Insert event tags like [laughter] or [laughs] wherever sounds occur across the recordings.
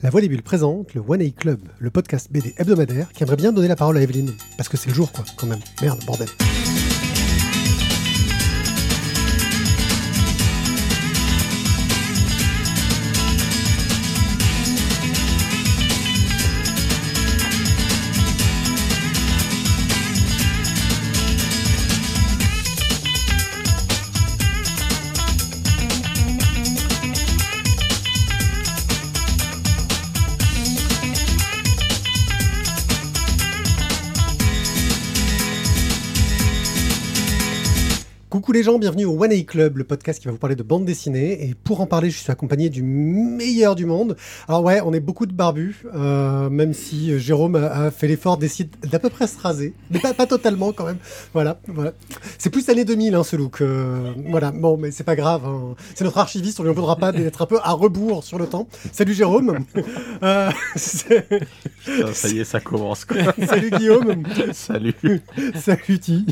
La Voix des Bulles présente le One A Club, le podcast BD hebdomadaire qui aimerait bien donner la parole à Evelyne. Parce que c'est le jour, quoi, quand même. Merde, bordel. Les gens, bienvenue au One A Club, le podcast qui va vous parler de bande dessinée. Et pour en parler, je suis accompagné du meilleur du monde. Alors ouais, on est beaucoup de barbus, euh, même si Jérôme a, fait l'effort d'essayer d'à peu près se raser, mais pas, pas totalement quand même. Voilà, voilà. C'est plus l'année 2000 hein, ce look. euh, voilà, bon, mais c'est pas grave. hein. C'est notre archiviste, on lui en voudra pas d'être un peu à rebours sur le temps. Salut Jérôme. [laughs] Euh, Putain, ça y est, ça commence quoi. [laughs] salut Guillaume. Salut. Salut Ti.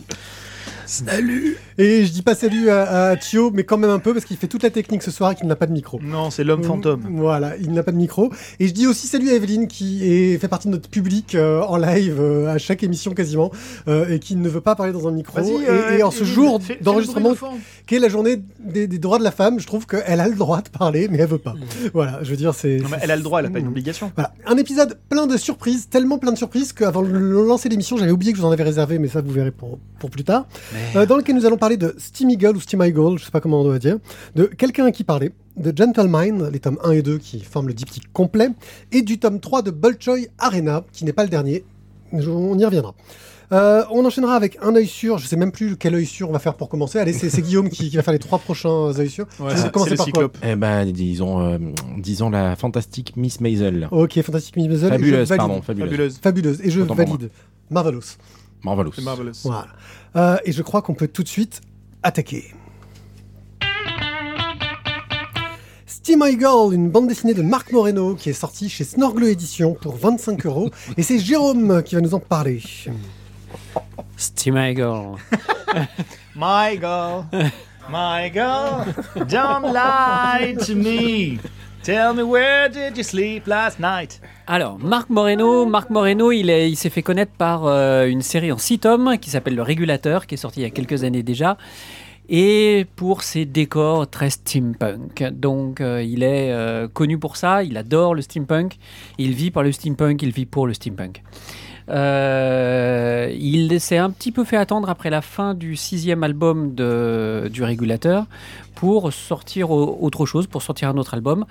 Salut. Et je dis pas salut à, à Thio, mais quand même un peu parce qu'il fait toute la technique ce soir et qu'il n'a pas de micro. Non, c'est l'homme fantôme. Voilà, il n'a pas de micro. Et je dis aussi salut à Evelyne qui est, fait partie de notre public euh, en live euh, à chaque émission quasiment euh, et qui ne veut pas parler dans un micro. Et, et en ce jour d'enregistrement, qui est la journée des, des droits de la femme, je trouve qu'elle a le droit de parler, mais elle veut pas. Voilà, je veux dire, c'est. Non, mais elle a le droit, elle a pas une obligation. Voilà, un épisode plein de surprises, tellement plein de surprises qu'avant de lancer l'émission, j'avais oublié que je vous en avais réservé, mais ça vous verrez pour, pour plus tard. Euh, dans lequel nous allons parler de Steam Eagle ou Steam Eagle, je sais pas comment on doit dire, de Quelqu'un à qui parler, de Gentle Mind, les tomes 1 et 2 qui forment le diptyque complet, et du tome 3 de Bolchoy Arena, qui n'est pas le dernier. On y reviendra. Euh, on enchaînera avec un œil sûr, je sais même plus quel œil sûr on va faire pour commencer. Allez, c'est Guillaume qui, qui va faire les trois prochains œils sûrs. Ouais, c'est commencer c'est le par quoi? Cyclope. Eh ben, disons, euh, disons la fantastique Miss Maisel. Ok, fantastique Miss Maisel, Fabuleuse, pardon, fabuleuse. Fabuleuse. Fabuleuse, et je Autant valide. Marvelous. Marvelous. C'est marvelous. Voilà. Euh, et je crois qu'on peut tout de suite attaquer. Steam Eagle, une bande dessinée de Marc Moreno qui est sortie chez Snorgle Édition pour 25 euros. Et c'est Jérôme qui va nous en parler. Steam Eagle. [laughs] My girl, my girl, don't lie to me. Tell me where did you sleep last night? Alors, Marc Moreno, Marc Moreno, il est- il s'est fait connaître par euh, une série en 6 tomes qui s'appelle Le Régulateur, qui est sortie il y a quelques années déjà, et pour ses décors très steampunk. Donc, euh, il est euh, connu pour ça, il adore le steampunk, il vit par le steampunk, il vit pour le steampunk. Euh, il s'est un petit peu fait attendre après la fin du sixième album du Régulateur pour sortir au- autre chose, pour sortir un autre album.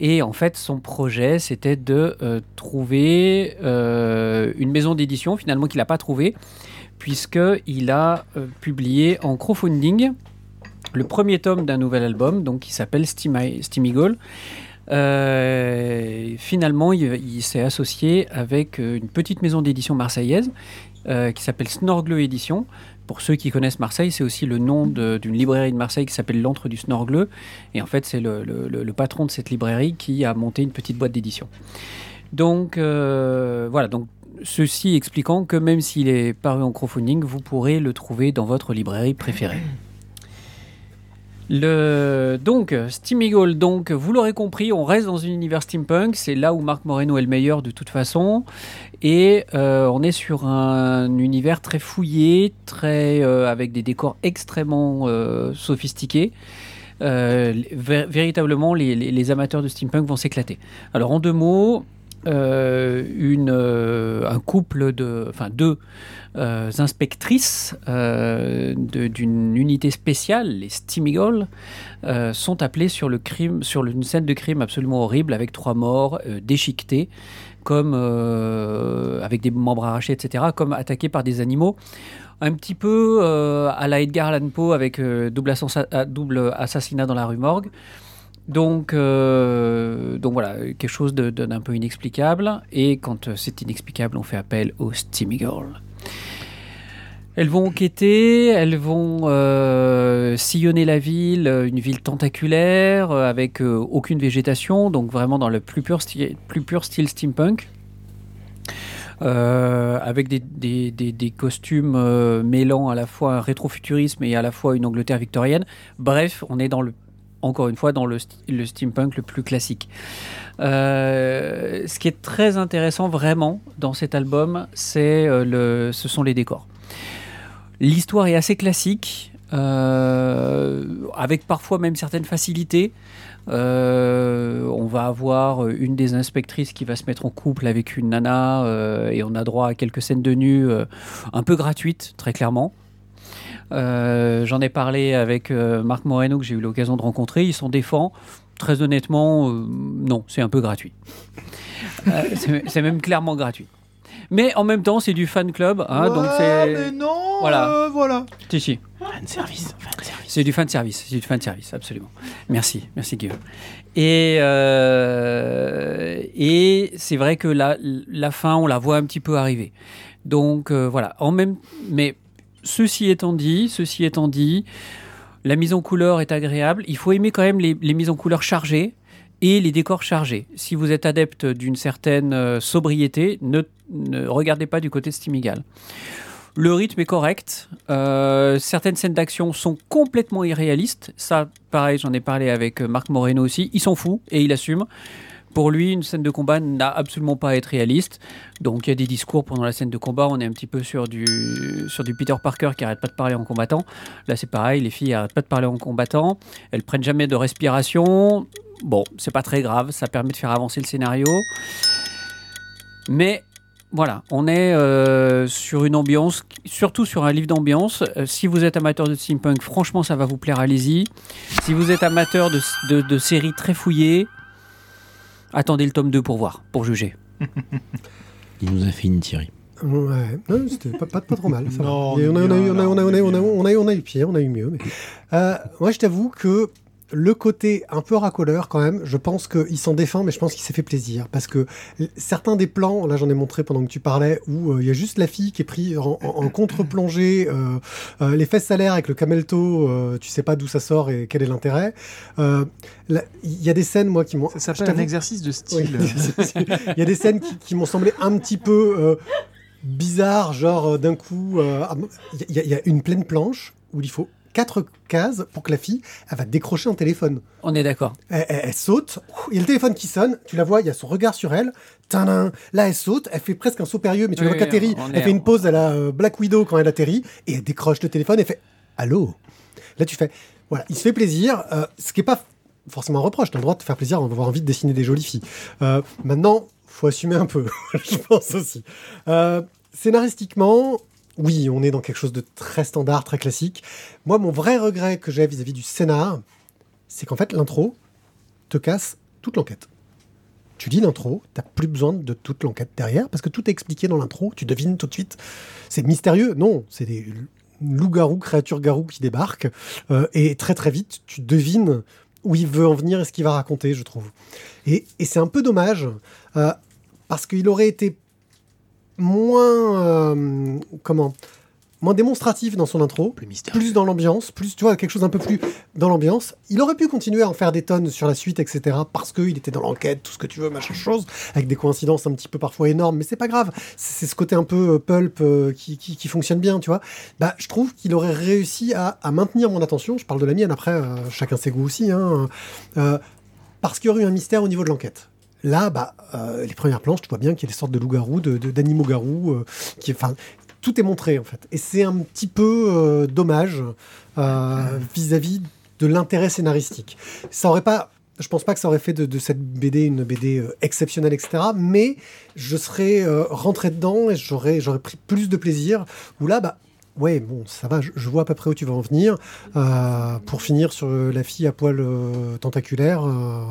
Et en fait, son projet, c'était de euh, trouver euh, une maison d'édition, finalement, qu'il n'a pas trouvé, puisqu'il a publié en crowdfunding le premier tome d'un nouvel album, donc qui s'appelle Steam, Steam. Euh, finalement, il, s'est associé avec euh, une petite maison d'édition marseillaise euh, qui s'appelle Snorgle Édition. Pour ceux qui connaissent Marseille, c'est aussi le nom d'une librairie de Marseille qui s'appelle l'Antre du Snorgle. Et en fait, c'est le, patron de cette librairie qui a monté une petite boîte d'édition. Donc, voilà. Donc, ceci expliquant que même s'il est paru en crowdfunding, vous pourrez le trouver dans votre librairie préférée. Le, donc, Steam Eagle, donc, vous l'aurez compris, on reste dans un univers steampunk, c'est là où Marc Moreno est le meilleur de toute façon, et euh, on est sur un univers très fouillé, très, euh, avec des décors extrêmement euh, sophistiqués. Vé- véritablement, les, amateurs de steampunk vont s'éclater. Alors, en deux mots, une, un couple de, enfin deux euh, inspectrices euh, d'une unité spéciale, les Steam Eagle, euh, sont appelées sur le crime, sur une scène de crime absolument horrible avec trois morts euh, déchiquetés, comme avec des membres arrachés, etc., comme attaqués par des animaux. Un petit peu à la Edgar Allan Poe avec double, double assassinat dans la rue Morgue. Donc, donc voilà, quelque chose d'un peu inexplicable. Et quand c'est inexplicable, on fait appel au Steam Eagle. Elles vont enquêter, elles vont euh, sillonner la ville, euh, une ville tentaculaire, euh, avec aucune végétation, donc vraiment dans le plus pur, style steampunk. Avec des, des- costumes mêlant à la fois un rétrofuturisme et à la fois une Angleterre victorienne. Bref, on est dans le encore une fois dans le, steampunk le plus classique. Euh, ce qui est très intéressant vraiment dans cet album, c'est euh, ce sont les décors. L'histoire est assez classique, euh, avec parfois même certaines facilités. On va avoir une des inspectrices qui va se mettre en couple avec une nana et on a droit à quelques scènes de nu un peu gratuites, très clairement. Euh, J'en ai parlé avec euh, Marc Moreno que j'ai eu l'occasion de rencontrer. Il s'en défend. Très honnêtement, euh, non, c'est un peu gratuit. [laughs] C'est c'est même clairement gratuit. Mais en même temps, c'est du fan club, hein, donc Ouais, mais c'est. non Voilà. euh, voilà. Fan service, service. C'est du fan service, c'est du fan service, absolument. Merci, merci Guillaume. Et, euh, et c'est vrai que la, la fin, on la voit un petit peu arriver. Donc euh, voilà, en même, mais ceci étant dit, ceci étant dit, la mise en couleur est agréable. Il faut aimer quand même les, mises en couleur chargées et les décors chargés. Si vous êtes adepte d'une certaine euh, sobriété, ne, regardez pas du côté de Steamigal. Le rythme est correct. Euh, certaines scènes d'action sont complètement irréalistes. Ça, pareil, j'en ai parlé avec euh, Marc Moreno aussi. Il s'en fout et il assume. Pour lui, une scène de combat n'a absolument pas à être réaliste. Donc il y a des discours pendant la scène de combat. On est un petit peu sur du, sur du Peter Parker qui arrête pas de parler en combattant. Là, c'est pareil. Les filles arrêtent pas de parler en combattant. Elles prennent jamais de respiration. Bon, c'est pas très grave. Ça permet de faire avancer le scénario. Mais voilà, on est euh, sur une ambiance, surtout sur un livre d'ambiance. Euh, si vous êtes amateur de steampunk, franchement, ça va vous plaire, allez-y. Si vous êtes amateur de, de- de séries très fouillées, attendez le tome 2 pour voir, pour juger. [laughs] Il nous a fait une Thierry. Ouais, non, c'était pas, pas, pas trop mal. ça va. Non, Et on on, a, est on, a, eu- bien, on, a, on, a, là, on, a, on on, est a, bien. on, a, on a eu pire, on a eu mieux. Mais... Euh, moi, je t'avoue que le côté un peu racoleur, quand même, je pense qu'il s'en défend, mais je pense qu'il s'est fait plaisir. Parce que certains des plans, là j'en ai montré pendant que tu parlais, où euh, il y a juste la fille qui est prise en, en- en contre-plongée, euh, euh, les fesses salaires avec le camelto, tu sais pas d'où ça sort et quel est l'intérêt. Il y a des scènes, moi, qui m'ont. Ça s'appelle un exercice de style. [laughs] il y a des scènes qui, qui m'ont semblé un petit peu bizarres, genre d'un coup, ah, il y, y a une pleine planche où il faut quatre cases pour que la fille, elle va décrocher un téléphone. On est d'accord. Elle, elle- elle saute, il y a le téléphone qui sonne, tu la vois, il y a son regard sur elle, tadam, là elle saute, elle fait presque un saut périlleux, mais tu Oui, la vois qu'elle atterrit, on elle fait une pause à la euh, Black Widow quand elle atterrit, et elle décroche le téléphone et fait « Allô ?» Là tu fais, voilà, il se fait plaisir, euh, ce qui est pas forcément un reproche, tu as le droit de te faire plaisir, on va avoir envie de dessiner des jolies filles. Euh, maintenant, faut assumer un peu, [laughs] je pense aussi. Euh, scénaristiquement, oui, on est dans quelque chose de très standard, très classique. Moi, mon vrai regret que j'ai vis-à-vis du scénar, c'est qu'en fait, l'intro te casse toute l'enquête. Tu lis l'intro, t'as plus besoin de toute l'enquête derrière, parce que tout est expliqué dans l'intro, tu devines tout de suite. C'est mystérieux, non, c'est des loups-garous, créatures-garous qui débarquent, euh, et très très vite, tu devines où il veut en venir et ce qu'il va raconter, je trouve. Et, c'est un peu dommage, euh, parce qu'il aurait été moins, euh, comment, moins démonstratif dans son intro, Plus plus dans l'ambiance, plus, tu vois, quelque chose un peu plus dans l'ambiance. Il aurait pu continuer à en faire des tonnes sur la suite, etc., parce qu'il était dans l'enquête, tout ce que tu veux, machin chose, avec des coïncidences un petit peu parfois énormes, mais c'est pas grave. C'est ce côté un peu euh, pulp euh, qui, qui, qui fonctionne bien, tu vois. Bah, je trouve qu'il aurait réussi à, à maintenir mon attention. Je parle de la mienne, après, euh, chacun ses goûts aussi, hein, parce qu'il y aurait eu un mystère au niveau de l'enquête. Là, bah, euh, les premières planches, tu vois bien qu'il y a des sortes de loups-garous, de- d'animaux-garous, euh, qui, enfin, tout est montré en fait. Et c'est un petit peu euh, dommage vis-à-vis de l'intérêt scénaristique. Ça aurait pas, je pense pas que ça aurait fait de, cette BD une BD exceptionnelle, etc. Mais je serais rentré dedans et j'aurais, j'aurais pris plus de plaisir. Où là, bah, ouais, bon, ça va, je, je vois à peu près où tu vas en venir. Euh, pour finir sur euh, la fille à poil euh, tentaculaire, euh,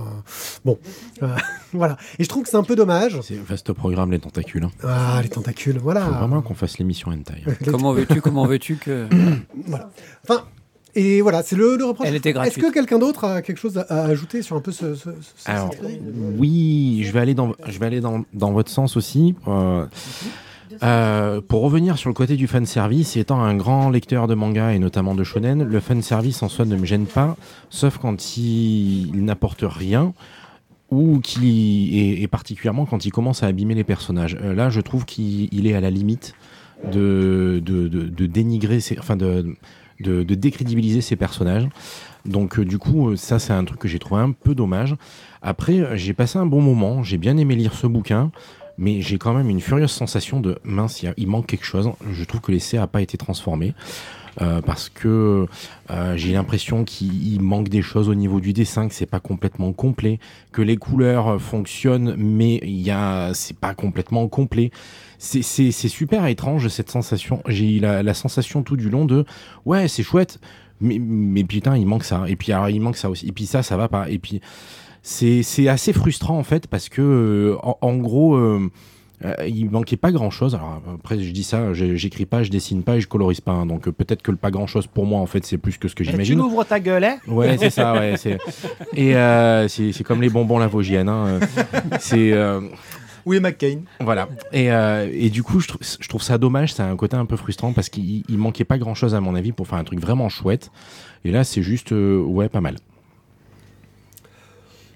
bon, euh, [laughs] voilà. Et je trouve que c'est un peu dommage. C'est vaste programme, les tentacules. hein. Ah, les tentacules, voilà. Faut vraiment qu'on fasse l'émission hentai. hein. [laughs] Comment veux-tu, comment veux-tu que. [coughs] Voilà. Enfin, et voilà, c'est le, le reproche. Elle était Est-ce gratuite. que quelqu'un d'autre a quelque chose à, ajouter sur un peu ce. ce, ce- Alors, cette oui, je vais aller dans, je vais aller dans, dans votre sens aussi. Euh, euh, pour revenir sur le côté du fan service, étant un grand lecteur de manga et notamment de shonen, le fan service en soi ne me gêne pas, sauf quand il, il n'apporte rien ou qui et, particulièrement quand il commence à abîmer les personnages. Euh, là, je trouve qu'il il est à la limite de, dénigrer, ses, enfin de, de, décrédibiliser ces personnages. Donc du coup, ça c'est un truc que j'ai trouvé un peu dommage. Après, j'ai passé un bon moment, j'ai bien aimé lire ce bouquin mais j'ai quand même une furieuse sensation de mince, il manque quelque chose. Je trouve que l'essai n'a pas été transformé. Euh, parce que euh, j'ai l'impression qu'il manque des choses au niveau du dessin, que c'est pas complètement complet, que les couleurs fonctionnent, mais il y a, c'est pas complètement complet. C'est, super étrange cette sensation. J'ai la, la, sensation tout du long de ouais, c'est chouette, mais, mais putain, il manque ça. Et puis alors, il manque ça aussi. Et puis ça, ça va pas. Et puis c'est assez frustrant en fait parce que euh, en, gros euh, euh, il manquait pas grand chose. Alors après, je dis ça, j'écris pas, je dessine pas et je colorise pas. Hein. donc peut-être que le pas grand chose pour moi, en fait, c'est plus que ce que j'imagine. Tu ouvres ta gueule, hein? Ouais, c'est ça, ouais. [laughs] Et euh, c'est comme les bonbons Lavogienne. Hein. c'est. Oui, McCain. Voilà. Et, et du coup, je, je, trouve ça dommage. C'est un côté un peu frustrant parce qu'il manquait pas grand chose, à mon avis, pour faire un truc vraiment chouette. Et là, c'est juste, ouais, pas mal.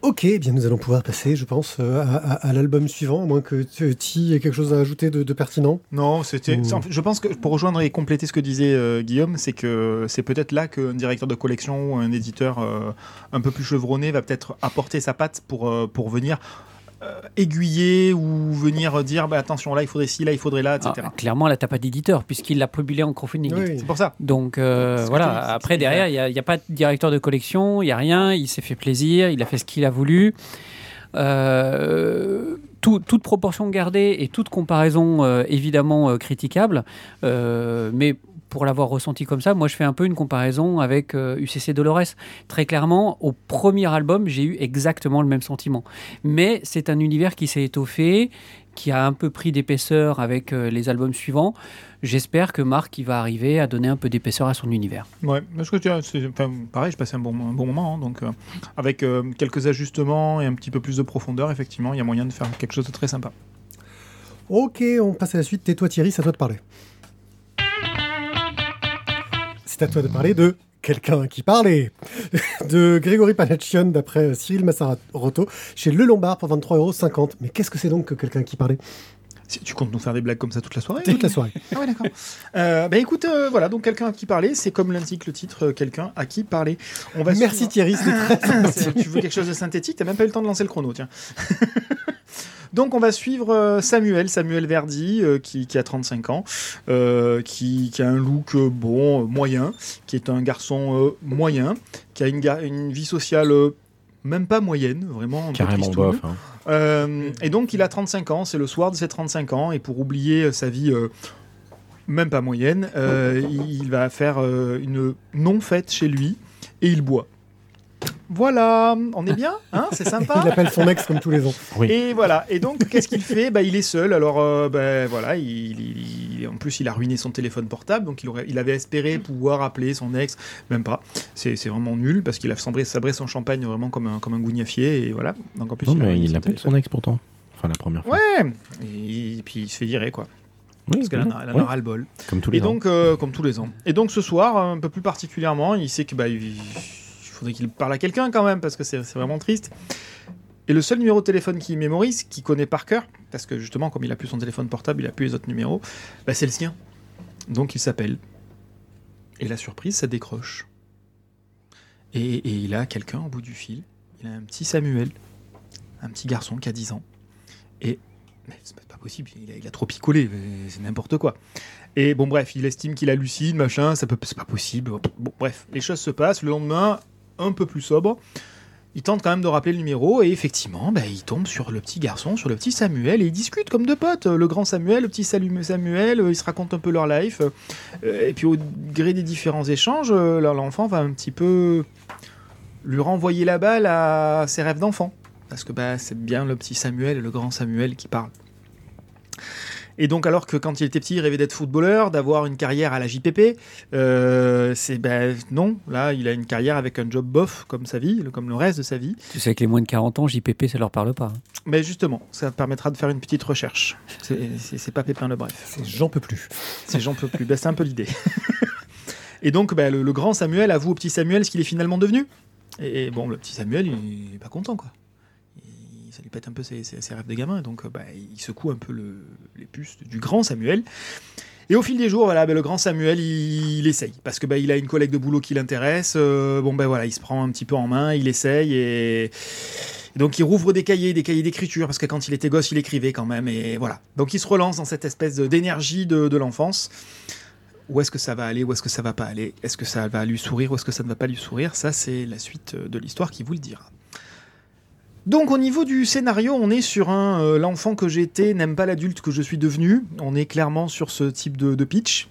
Ok, eh bien nous allons pouvoir passer, je pense, euh, à, l'album suivant, à moins que tu aies quelque chose à ajouter de, pertinent. Non, c'était. Je pense que pour rejoindre et compléter ce que disait euh, Guillaume, c'est que c'est peut-être là qu'un directeur de collection ou un éditeur euh, un peu plus chevronné va peut-être apporter sa patte pour, pour venir aiguiller ou venir dire bah, attention là il faudrait ci là il faudrait là etc ah, clairement là t'as pas d'éditeur puisqu'il l'a publié en crowdfunding c'est pour ça. Donc euh, voilà après derrière il n'y a, pas de directeur de collection il n'y a rien il s'est fait plaisir il a fait ce qu'il a voulu. Euh, toute proportion gardée et toute comparaison évidemment critiquable, mais pour l'avoir ressenti comme ça, moi je fais un peu une comparaison avec UCC euh, Dolores. Très clairement, au premier album, j'ai eu exactement le même sentiment. Mais c'est un univers qui s'est étoffé, qui a un peu pris d'épaisseur avec euh, les albums suivants. J'espère que Marc il va arriver à donner un peu d'épaisseur à son univers. Ouais, parce que tu as, enfin, pareil, je passais un bon, bon moment, hein, donc euh, avec quelques ajustements et un petit peu plus de profondeur, effectivement, il y a moyen de faire quelque chose de très sympa. Ok, on passe à la suite. Tais-toi Thierry, c'est à toi de parler c'est à toi de parler de quelqu'un qui parlait [laughs] de Grégory Panachion d'après Cyril Massaroto chez Le Lombard pour 23,50€. Mais qu'est-ce que c'est donc que quelqu'un qui parlait? Tu comptes nous faire des blagues comme ça toute la soirée Toute la soirée. ah ouais, d'accord. Euh, bah écoute, euh, voilà, donc quelqu'un à qui parler, c'est comme l'indique le titre, euh, quelqu'un à qui parler. On va Merci Thierry, très [laughs] Tu veux quelque chose de synthétique? T'as même pas eu le temps de lancer le chrono, tiens. [laughs] Donc on va suivre Samuel, Samuel Verdi, euh, qui, a 35 ans, euh, qui, a un look bon, moyen, qui est un garçon moyen, qui a une, vie sociale même pas moyenne, vraiment. Carrément bof. Hein. et donc il a 35 ans, c'est le soir de ses 35 ans, et pour oublier sa vie même pas moyenne, il va faire une non-fête chez lui, et il boit. Voilà, on est bien, hein c'est sympa. il appelle son ex comme tous les ans. Et voilà. Et donc, qu'est-ce qu'il fait? Bah, Il est seul. Alors, euh, bah, voilà, il, en plus, il a ruiné son téléphone portable. Donc, il, aurait, il avait espéré pouvoir appeler son ex. Même pas. C'est vraiment nul parce qu'il a sabré, sabré, son champagne vraiment comme un, comme un gougnafier. Et voilà. Donc, en plus, non, il mais il appelle son ex pourtant. Enfin, la première fois. Ouais. Et, puis, il se fait virer, quoi. parce qu'elle en a, ouais. le bol. Comme tous les et donc, euh, comme tous les ans. Et donc, ce soir, un peu plus particulièrement, il sait que. Bah, faudrait qu'il parle à quelqu'un quand même, parce que c'est vraiment triste. Et le seul numéro de téléphone qu'il mémorise, qu'il connaît par cœur, parce que justement, comme il a plus son téléphone portable, il a plus les autres numéros, bah, c'est le sien. Donc il s'appelle. Et la surprise, ça décroche. Et, il a quelqu'un au bout du fil. Il a un petit Samuel, un petit garçon qui a 10 ans. Et c'est pas possible, il a, trop picolé, c'est n'importe quoi. Et bon, bref, il estime qu'il hallucine, machin, ça c'est pas possible. Bon, bref, les choses se passent. Le lendemain, un peu plus sobre. Il tente quand même de rappeler le numéro et effectivement, bah, il tombe sur le petit garçon, sur le petit Samuel et ils discutent comme deux potes. Le grand Samuel, le petit Samuel, ils se racontent un peu leur life. Euh, et puis au gré des différents échanges, euh, l'enfant va un petit peu lui renvoyer la balle à ses rêves d'enfant. Parce que bah, c'est bien le petit Samuel et le grand Samuel qui parlent. Et donc, alors que quand il était petit, il rêvait d'être footballeur, d'avoir une carrière à la JPP, euh, c'est ben non. Là, il a une carrière avec un job bof comme sa vie, comme le reste de sa vie. Tu sais que les moins de 40 ans, JPP, ça leur parle pas. Hein. Mais justement, ça permettra de faire une petite recherche. C'est pas Pépin le Bref. C'est J'en peux plus. C'est J'en peux plus. Ben, c'est un peu l'idée. [laughs] Et donc, ben, le, grand Samuel avoue au petit Samuel ce qu'il est finalement devenu. Et, bon, le petit Samuel, il est pas content, quoi ça lui pète un peu ses, rêves de gamin. Donc, euh, bah, il secoue un peu les puces du grand Samuel. Et au fil des jours, voilà, ben, le grand Samuel, il, essaye parce que ben, il a une collègue de boulot qui l'intéresse. euh, bon ben voilà, il se prend un petit peu en main, il essaye et donc il rouvre des cahiers, des cahiers d'écriture parce que quand il était gosse, il écrivait quand même et voilà. Donc il se relance dans cette espèce d'énergie de, l'enfance. Où est-ce que ça va aller Où est-ce que ça va pas aller? Est-ce que ça va lui sourire Où est-ce que ça ne va pas lui sourire? Ça, c'est la suite euh, de l'histoire qui vous le dira. Donc au niveau du scénario, on est sur un euh, l'enfant que j'étais n'aime pas l'adulte que je suis devenu. On est clairement sur ce type de, de pitch.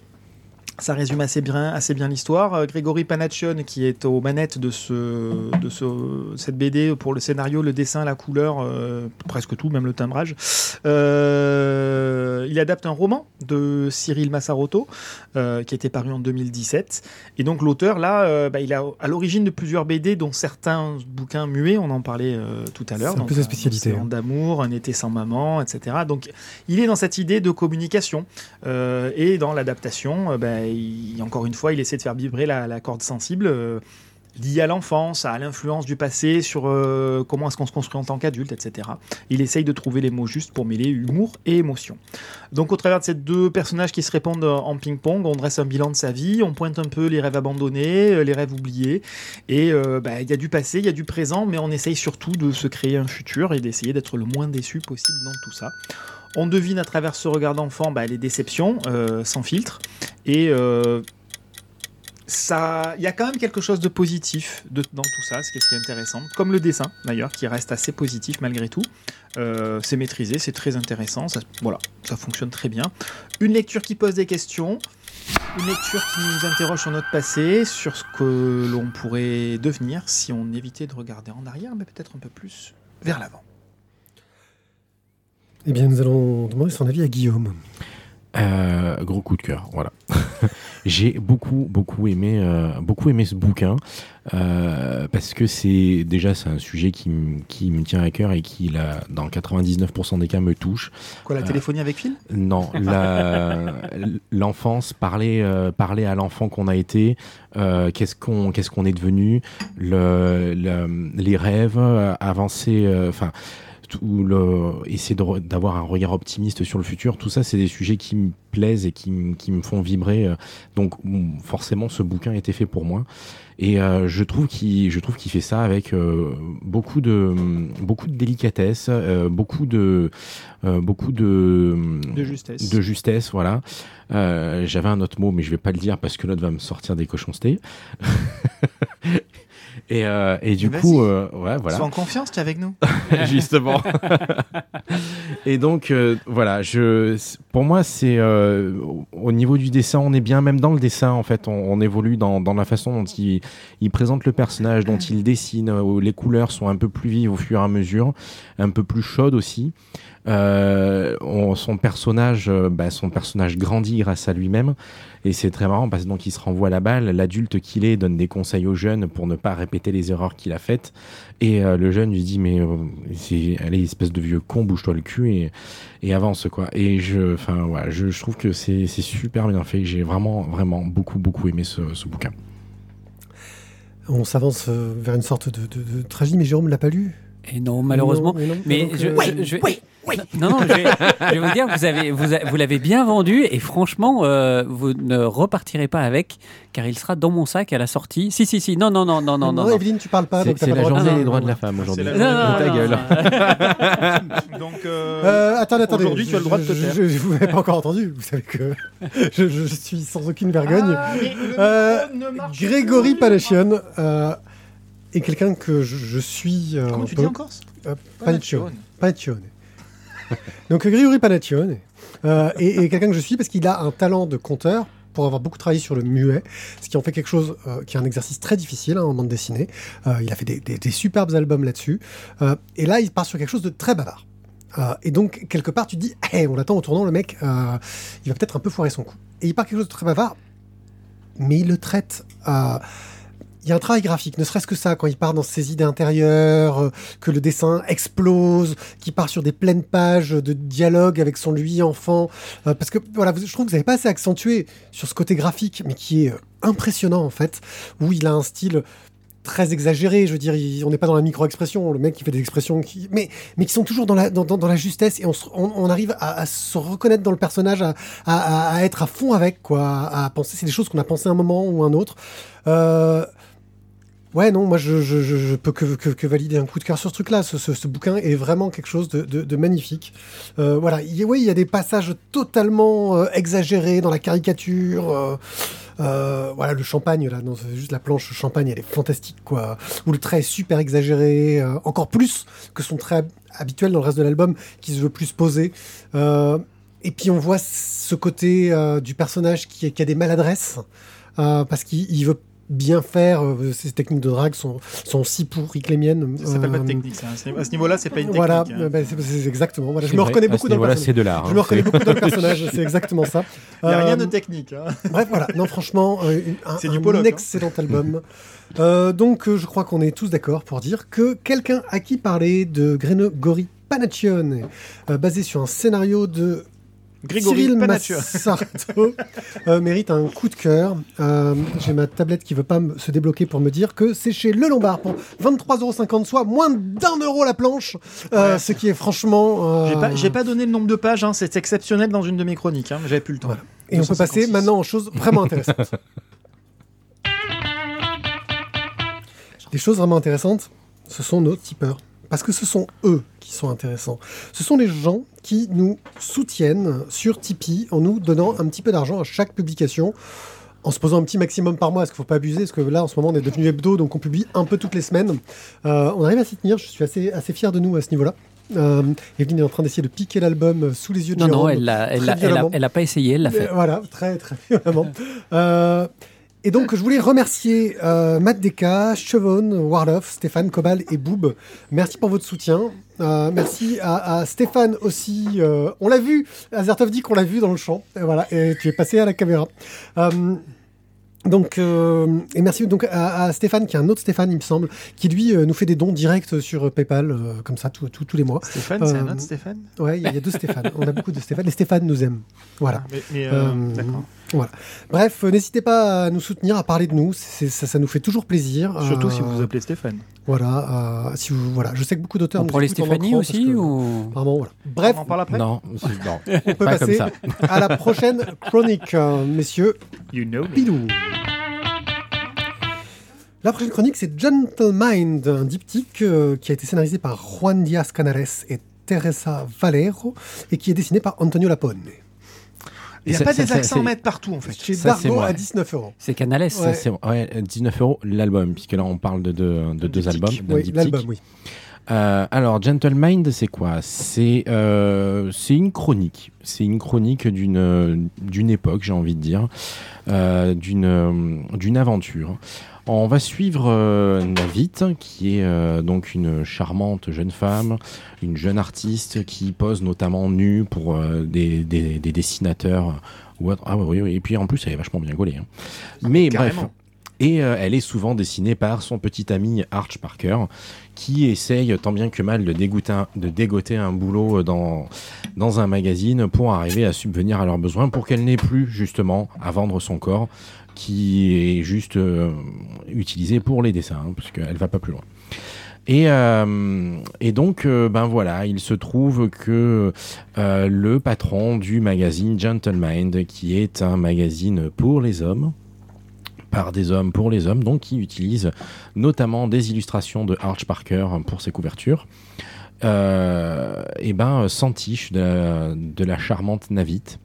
Ça résume assez bien, assez bien l'histoire. Euh, Grégory Panaccione, qui est aux manettes de, ce, de ce, cette BD pour le scénario, le dessin, la couleur, euh, presque tout, même le timbrage. Euh, il adapte un roman de Cyril Massarotto, euh, qui était paru en 2017. Et donc l'auteur, là, bah, il a à l'origine de plusieurs BD, dont certains bouquins muets, on en parlait tout à l'heure. C'est un peu sa spécialité, Océan hein. d'amour, Un été sans maman, etc. Donc il est dans cette idée de communication. Et dans l'adaptation, euh, encore une fois, il essaie de faire vibrer la, corde sensible euh, liée à l'enfance, à l'influence du passé sur euh, comment est-ce qu'on se construit en tant qu'adulte, etc. Il essaye de trouver les mots justes pour mêler humour et émotion. Donc au travers de ces deux personnages qui se répondent en ping-pong, on dresse un bilan de sa vie, on pointe un peu les rêves abandonnés, euh, les rêves oubliés, et bah, il y a du passé, il y a du présent, mais on essaye surtout de se créer un futur et d'essayer d'être le moins déçu possible dans tout ça. On devine à travers ce regard d'enfant bah, les déceptions, euh, sans filtre. Et euh, il y a quand même quelque chose de positif dans tout ça, ce qui est, intéressant. Comme le dessin, d'ailleurs, qui reste assez positif malgré tout. Euh, c'est maîtrisé, c'est très intéressant. Voilà, ça fonctionne très bien. Une lecture qui pose des questions. Une lecture qui nous interroge sur notre passé, sur ce que l'on pourrait devenir si on évitait de regarder en arrière, mais peut-être un peu plus vers l'avant. Eh bien, nous allons demander son avis à Guillaume. Euh, gros coup de cœur, voilà. [laughs] J'ai beaucoup, beaucoup aimé, euh, beaucoup aimé ce bouquin euh, parce que c'est déjà c'est un sujet qui, m- qui me tient à cœur et qui, là, dans 99% des cas, me touche. Quoi, la Euh, téléphonie avec Phil? Non, [laughs] l'enfance, parler, euh, parler à l'enfant qu'on a été, euh, qu'est-ce qu'on qu'est-ce qu'on est devenu, le, le- les rêves, avancer, euh, enfin. Tout le, essayer d'avoir un regard optimiste sur le futur, tout ça, c'est des sujets qui me plaisent et qui, me- qui me font vibrer. euh. Donc, forcément, ce bouquin était fait pour moi. Et euh, je trouve qu'il, je trouve qu'il fait ça avec euh, beaucoup de, beaucoup de délicatesse, euh, beaucoup de, beaucoup de, De justesse. de justesse, voilà. J'avais un autre mot, mais je vais pas le dire parce que l'autre va me sortir des cochoncetés. [laughs] et, euh, et du coup, euh, ouais, voilà. Sois en confiance, tu es avec nous. [laughs] [laughs] justement. et donc, euh, voilà, je, pour moi, c'est euh, au- au niveau du dessin, on est bien, même dans le dessin, en fait, on, on évolue dans, dans la façon dont il, il présente le personnage, dont il dessine, où les couleurs sont un peu plus vives au fur et à mesure, un peu plus chaudes aussi. Euh, on- son personnage, euh, bah, son personnage grandit grâce à lui-même, et c'est très marrant parce que donc il se renvoie la balle. L'adulte qu'il est donne des conseils aux jeunes pour ne pas répéter les erreurs qu'il a faites, et euh, le jeune lui dit mais euh, c'est allez espèce de vieux con, bouge-toi le cul et, et avance quoi. Et je, enfin voilà, je, je trouve que c'est c'est super bien fait. J'ai vraiment vraiment beaucoup beaucoup aimé ce, ce bouquin. On s'avance euh, vers une sorte de, de, de tragédie, mais Jérôme ne l'a pas lu? Et non, malheureusement. Non, et non. Mais Donc, je, euh, je- je vais- Non, non, je vais, je vais vous dire, vous avez, vous, a- vous l'avez bien vendu et franchement, euh, vous ne repartirez pas avec, car il sera dans mon sac à la sortie. Si, si, si. Non, non, non, non, non, non. non. Evelyne, tu parles pas. C'est donc c'est la journée non, des droits non, de la non. femme aujourd'hui. C'est Non, non, Ta non, gueule. non. Donc, euh, Euh, attendez, attendez. Aujourd'hui, tu as le droit de te Je- taire. Je, je, vous m'avez pas encore entendu. Vous savez que [laughs] je, je suis sans aucune vergogne. Ah, Euh, ne Grégory plus. Panaccione euh, est quelqu'un que je, je suis. euh, Comment un tu peu- dis en Corse euh, Panaccione. [laughs] Donc Grégory Panaccione euh, est, quelqu'un que je suis parce qu'il a un talent de conteur pour avoir beaucoup travaillé sur le muet, ce qui en fait quelque chose euh, qui est un exercice très difficile hein, en bande dessinée. Euh, il a fait des, superbes albums là-dessus. Euh, et là, il part sur quelque chose de très bavard. Et donc, quelque part, tu te dis, Hey, on l'attend au tournant, le mec, il va peut-être un peu foirer son coup. Et il part quelque chose de très bavard, mais il le traite. Il y a un travail graphique, ne serait-ce que ça, quand il part dans ses idées intérieures, euh, que le dessin explose, qu'il part sur des pleines pages de dialogue avec son lui enfant. euh, parce que voilà, je trouve que vous n'avez pas assez accentué sur ce côté graphique, mais qui est euh, impressionnant en fait, où il a un style très exagérés. Je veux dire, on n'est pas dans la micro-expression, le mec qui fait des expressions qui, mais, mais qui sont toujours dans la, dans, la justesse et on, on, arrive à, se reconnaître dans le personnage, à, à, être à fond avec, quoi, à penser. C'est des choses qu'on a pensé un moment ou un autre. Ouais, non, moi je, je, peux que, que, valider un coup de cœur sur ce truc-là. Ce, ce, bouquin est vraiment quelque chose de, de, magnifique. Euh, voilà, il, il y a des passages totalement euh, exagérés dans la caricature. Euh, voilà, le champagne, là, non, juste la planche champagne, elle est fantastique, quoi. Ou le trait est super exagéré, encore plus que son trait habituel dans le reste de l'album, qui se veut plus poser. et puis on voit ce côté du personnage qui, qui, a des maladresses. parce qu'il veut bien faire. Euh, ces techniques de drague sont, sont si pourries que les miennes. Ça s'appelle pas de euh, technique. À ce niveau-là, c'est pas une technique. Voilà, hein. bah, c'est exactement. Voilà, je me reconnais beaucoup dans le personnage. de l'art. Je me reconnais beaucoup dans le personnage. C'est exactement ça. [laughs] Il n'y a rien de euh, technique. Hein. Bref, voilà. Non, franchement, un, un, un hein. excellent album. donc, je crois qu'on est tous d'accord pour dire que quelqu'un à qui parler de Gregory Panaccione, basé sur un scénario de Grégory Massarto euh, mérite un coup de cœur. Euh, j'ai ma tablette qui veut pas se débloquer pour me dire que c'est chez Le Lombard pour 23,50€, soit moins d'un euro la planche, euh, ce qui est franchement. J'ai pas, donné le nombre de pages, hein, c'est exceptionnel dans une de mes chroniques, hein, j'avais plus le temps. Et on peut passer maintenant aux choses vraiment intéressantes. [laughs] Des choses vraiment intéressantes, ce sont nos tipeurs. Parce que ce sont eux qui sont intéressants. Ce sont les gens qui nous soutiennent sur Tipeee en nous donnant un petit peu d'argent à chaque publication en se posant un petit maximum par mois, parce qu'il ne faut pas abuser, parce que là, en ce moment, on est devenu hebdo, donc on publie un peu toutes les semaines. Euh, on arrive à s'y tenir, je suis assez, assez fier de nous à ce niveau-là. Euh, Evelyne est en train d'essayer de piquer l'album sous les yeux de Non, non, elle n'a elle, elle, a, pas essayé, elle l'a fait. voilà, très, très violemment. euh, et donc, je voulais remercier euh, Matt Deka, Chevon, Warloff, Stéphane, Cobal et Boob. Merci pour votre soutien. Euh, merci à, Stéphane aussi. Euh, on l'a vu, Azertov dit qu'on l'a vu dans le champ. Et voilà, et tu es passé à la caméra. Donc, euh, et merci donc à, Stéphane, qui est un autre Stéphane, il me semble, qui lui nous fait des dons directs sur PayPal, comme ça, tous les mois. Stéphane, c'est un autre Stéphane? Ouais, il y, a deux Stéphane. On a beaucoup de Stéphane. Les Stéphane nous aiment. Voilà. Ah, d'accord. Voilà. Bref, n'hésitez pas à nous soutenir, à parler de nous. Ça, ça, nous fait toujours plaisir. Surtout si vous vous appelez Stéphane. Voilà. si vous, voilà. Je sais que beaucoup d'auteurs. Pour les Stéphanie aussi ou... voilà. Bref. On en parle après Non, non. [laughs] on peut passer à la prochaine chronique, messieurs. You know. Pilou. La prochaine chronique, c'est Gentlemind, un diptyque euh, qui a été scénarisé par Juan Diaz Canares et Teresa Valero et qui est dessiné par Antonio Lapone. Il n'y a pas des accents à mettre partout en fait. Chez Dargo à 19 euros. C'est Canales. Ouais. 19 euros l'album, puisque là on parle de deux, de deux albums. Oui, l'album, oui. Euh, alors, Gentlemind, c'est quoi? C'est euh, une chronique. C'est une chronique d'une d'une époque, j'ai envie de dire, euh, d'une d'une aventure. On va suivre euh, Navit, qui est euh, donc une charmante jeune femme, une jeune artiste qui pose notamment nue pour euh, des, des, dessinateurs. Ou Ah oui, oui, et puis en plus, elle est vachement bien gaulée. Hein. Mais bref. Et elle est souvent dessinée par son petit ami Arch Parker, qui essaye tant bien que mal de, dégoûter de dégoter un boulot dans, dans un magazine pour arriver à subvenir à leurs besoins, pour qu'elle n'ait plus justement à vendre son corps qui est juste euh, utilisée pour les dessins, hein, parce qu'elle va pas plus loin. Et, euh, donc, euh, ben voilà, il se trouve que le patron du magazine Gentlemind, qui est un magazine pour les hommes, par des hommes pour les hommes, donc qui utilise notamment des illustrations de Arch Parker pour ses couvertures, et ben s'entiche de, de, la charmante Navite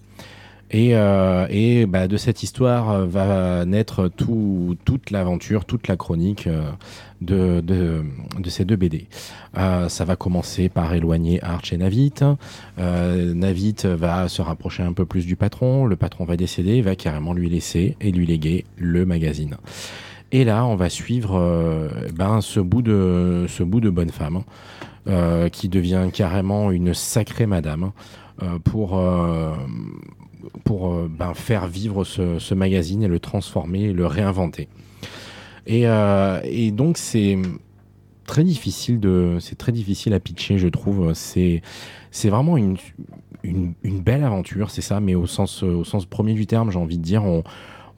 et, euh, bah, de cette histoire euh, va naître tout, toute l'aventure, toute la chronique euh, de, ces deux BD. Ça va commencer par éloigner Arch et Navit. Navit va se rapprocher un peu plus du patron. Le patron va décéder, va carrément lui laisser et lui léguer le magazine. Et là, on va suivre ben, ce, bout de, ce bout de bonne femme qui devient carrément une sacrée madame pour pour euh, ben, faire vivre ce, magazine et le transformer et le réinventer. Et, euh, et donc c'est très difficile de c'est très difficile à pitcher je trouve c'est c'est vraiment une, une, belle aventure c'est ça mais au sens au sens premier du terme j'ai envie de dire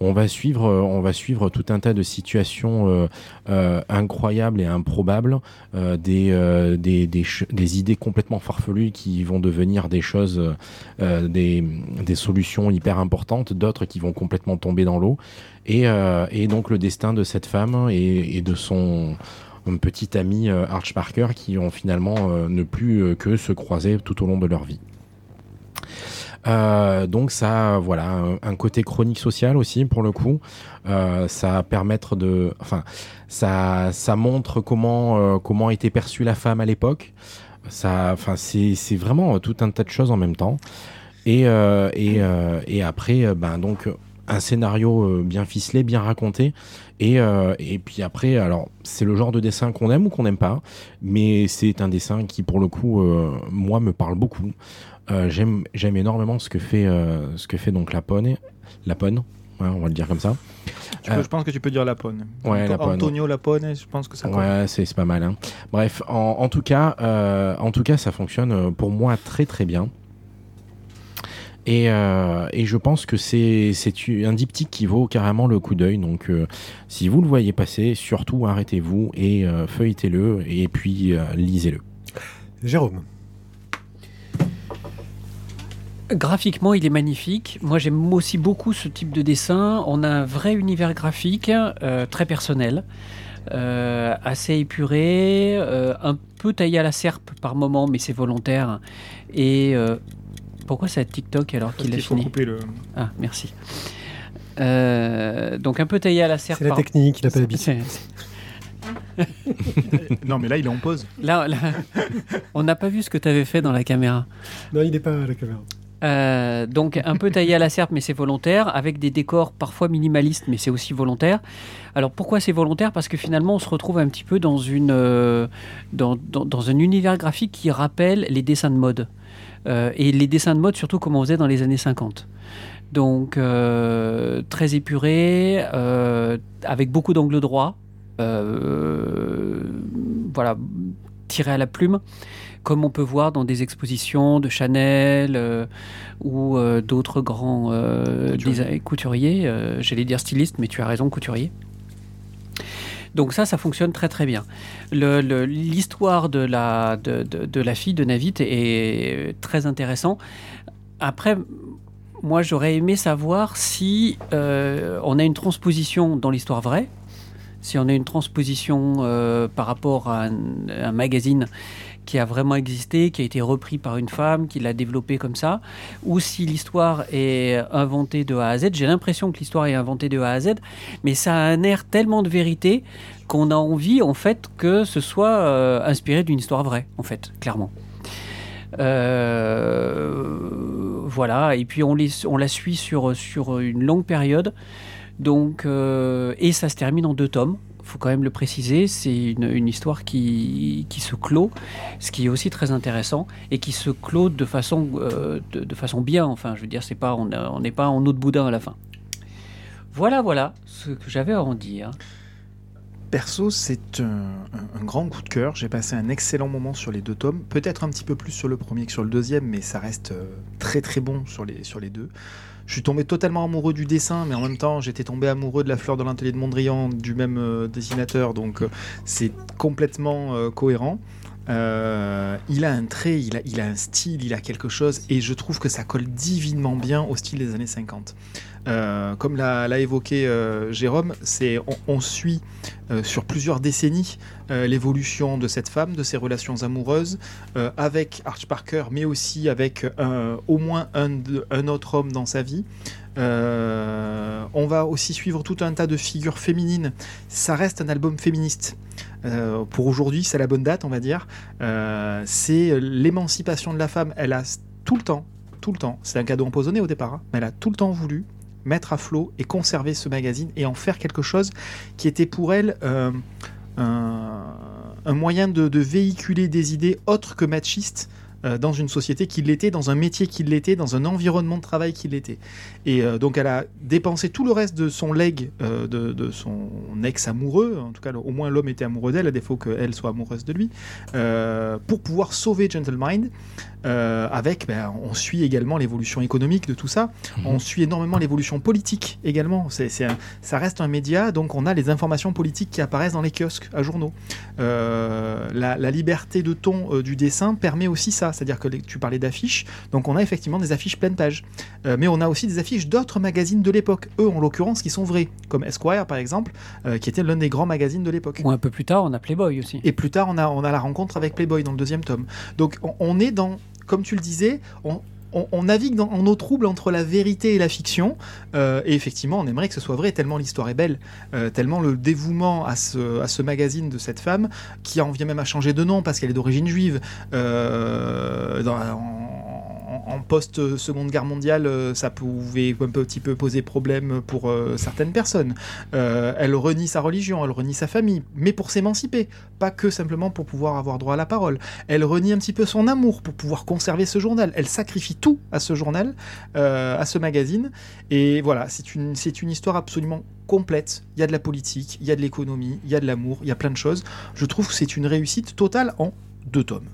on va suivre, on va suivre tout un tas de situations incroyables et improbables, des, idées complètement farfelues qui vont devenir des choses, des, solutions hyper importantes, d'autres qui vont complètement tomber dans l'eau. Et, donc le destin de cette femme et, et de son petit ami Arch Parker qui ont finalement ne plus que se croiser tout au long de leur vie. Euh, donc ça, voilà, un, côté chronique social aussi pour le coup. Euh, ça permettre de, enfin, ça, ça montre comment euh, comment était perçue la femme à l'époque. Ça, enfin, c'est vraiment tout un tas de choses en même temps. Et et et après, ben donc un scénario bien ficelé, bien raconté. Et, et puis après, alors c'est le genre de dessin qu'on aime ou qu'on n'aime pas, mais c'est un dessin qui pour le coup, moi, me parle beaucoup. Euh, j'aime énormément ce que fait, euh, ce que fait donc Lapone. Lapone, ouais, on va le dire comme ça. je pense que tu peux dire Lapone. Ouais, Antonio Lapone, je pense que ça. Ouais, c'est pas mal. Hein. Bref, en, en, tout cas, euh, en tout cas, ça fonctionne pour moi très très bien. Et, et, je pense que c'est un diptyque qui vaut carrément le coup d'œil. Donc, si vous le voyez passer, surtout arrêtez-vous et feuilletez-le et puis lisez-le. Jérôme. Graphiquement, il est magnifique. Moi, j'aime aussi beaucoup ce type de dessin. On a un vrai univers graphique, euh, très personnel, euh, assez épuré, euh, un peu taillé à la serpe par moment, mais c'est volontaire. Et pourquoi c'est TikTok alors qu'il a fini le... Ah, merci. donc un peu taillé à la serpe. C'est la technique, il a pas l'habitude. [laughs] non, mais là, il est en pause. Là, là on n'a pas vu ce que tu avais fait dans la caméra. Non, il n'est pas à la caméra. Euh, donc un peu taillé à la serpe, mais c'est volontaire, avec des décors parfois minimalistes, mais c'est aussi volontaire. Alors pourquoi c'est volontaire? Parce que finalement on se retrouve un petit peu dans, une, euh, dans, dans, un univers graphique qui rappelle les dessins de mode. Euh, et les dessins de mode surtout comme on faisait dans les années 50. Donc très épuré, avec beaucoup d'angles droits. voilà, tiré à la plume comme on peut voir dans des expositions de Chanel euh, ou euh, d'autres grands euh, couturiers. J'allais dire styliste, mais tu as raison, couturier. Donc ça, ça fonctionne très très bien. L'histoire de, la, de, de, la fille de Navit est très intéressant. Après, moi j'aurais aimé savoir si on a une transposition dans l'histoire vraie, si on a une transposition par rapport à un magazine qui a vraiment existé, qui a été repris par une femme, qui l'a développé comme ça, ou si l'histoire est inventée de A à Z. J'ai l'impression que l'histoire est inventée de A à Z, mais ça a un air tellement de vérité qu'on a envie, en fait, que ce soit euh, inspiré d'une histoire vraie, en fait, clairement. Euh, voilà, et puis on, la suit sur, sur une longue période. Donc, euh, et ça se termine en deux tomes faut quand même le préciser, c'est une, histoire qui, qui, se clôt, ce qui est aussi très intéressant, et qui se clôt de façon, euh, de, façon bien. Enfin, je veux dire, c'est pas, on n'est pas en eau de boudin à la fin. Voilà, voilà ce que j'avais à en dire. Perso, c'est un, un, grand coup de cœur. J'ai passé un excellent moment sur les deux tomes. Peut-être un petit peu plus sur le premier que sur le deuxième, mais ça reste euh, très très bon sur les, sur les deux. Je suis tombé totalement amoureux du dessin, mais en même temps, j'étais tombé amoureux de la fleur de l'atelier de Mondrian du même euh, dessinateur, donc euh, c'est complètement euh, cohérent. il a un trait, il a, il a un style, il a quelque chose, et je trouve que ça colle divinement bien au style des années 50. Euh, comme l'a évoqué euh, Jérôme, on, suit euh, sur plusieurs décennies l'évolution de cette femme, de ses relations amoureuses, avec Arch Parker, mais aussi avec au moins un, un, autre homme dans sa vie. on va aussi suivre tout un tas de figures féminines. Ça reste un album féministe. pour aujourd'hui, c'est la bonne date, on va dire. c'est l'émancipation de la femme. Elle a tout le temps, tout le temps, c'est un cadeau empoisonné au départ, hein, mais elle a tout le temps voulu mettre à flot et conserver ce magazine et en faire quelque chose qui était pour elle euh, un, moyen de, véhiculer des idées autres que machistes euh, dans une société qui l'était, dans un métier qui l'était, dans un environnement de travail qui l'était. Et euh, donc elle a dépensé tout le reste de son leg de, son ex-amoureux, en tout cas au moins l'homme était amoureux d'elle, à défaut qu'elle soit amoureuse de lui, pour pouvoir sauver Gentle Mind. Euh, avec, ben, on suit également l'évolution économique de tout ça, Mhm. on suit énormément l'évolution politique également. C'est, c'est un- ça reste un média, donc on a les informations politiques qui apparaissent dans les kiosques à journaux. Euh, la, la liberté de ton euh, du dessin permet aussi ça, c'est-à-dire que les- tu parlais d'affiches, donc on a effectivement des affiches pleine page, mais on a aussi des affiches d'autres magazines de l'époque, eux en l'occurrence qui sont vrais, comme Esquire par exemple, qui était l'un des grands magazines de l'époque. Ou un peu plus tard, on a Playboy aussi. Et plus tard, on a, on a la rencontre avec Playboy dans le deuxième tome. Donc on, on est dans, comme tu le disais, on, navigue dans, en eau trouble entre la vérité et la fiction. Euh, et effectivement, on aimerait que ce soit vrai, tellement l'histoire est belle, euh, tellement le dévouement à ce, magazine de cette femme, qui en vient même à changer de nom parce qu'elle est d'origine juive, euh, dans- en post-seconde guerre mondiale, euh, ça pouvait un petit peu poser problème pour euh, certaines personnes. Euh, elle renie sa religion, elle renie sa famille, mais pour s'émanciper, pas que simplement pour pouvoir avoir droit à la parole. Elle renie un petit peu son amour pour pouvoir conserver ce journal. Elle sacrifie tout à ce journal, à ce magazine. Et voilà, c'est une, c'est une histoire absolument complète. Il y a de la politique, il y a de l'économie, il y a de l'amour, il y a plein de choses. Je trouve que c'est une réussite totale en deux tomes.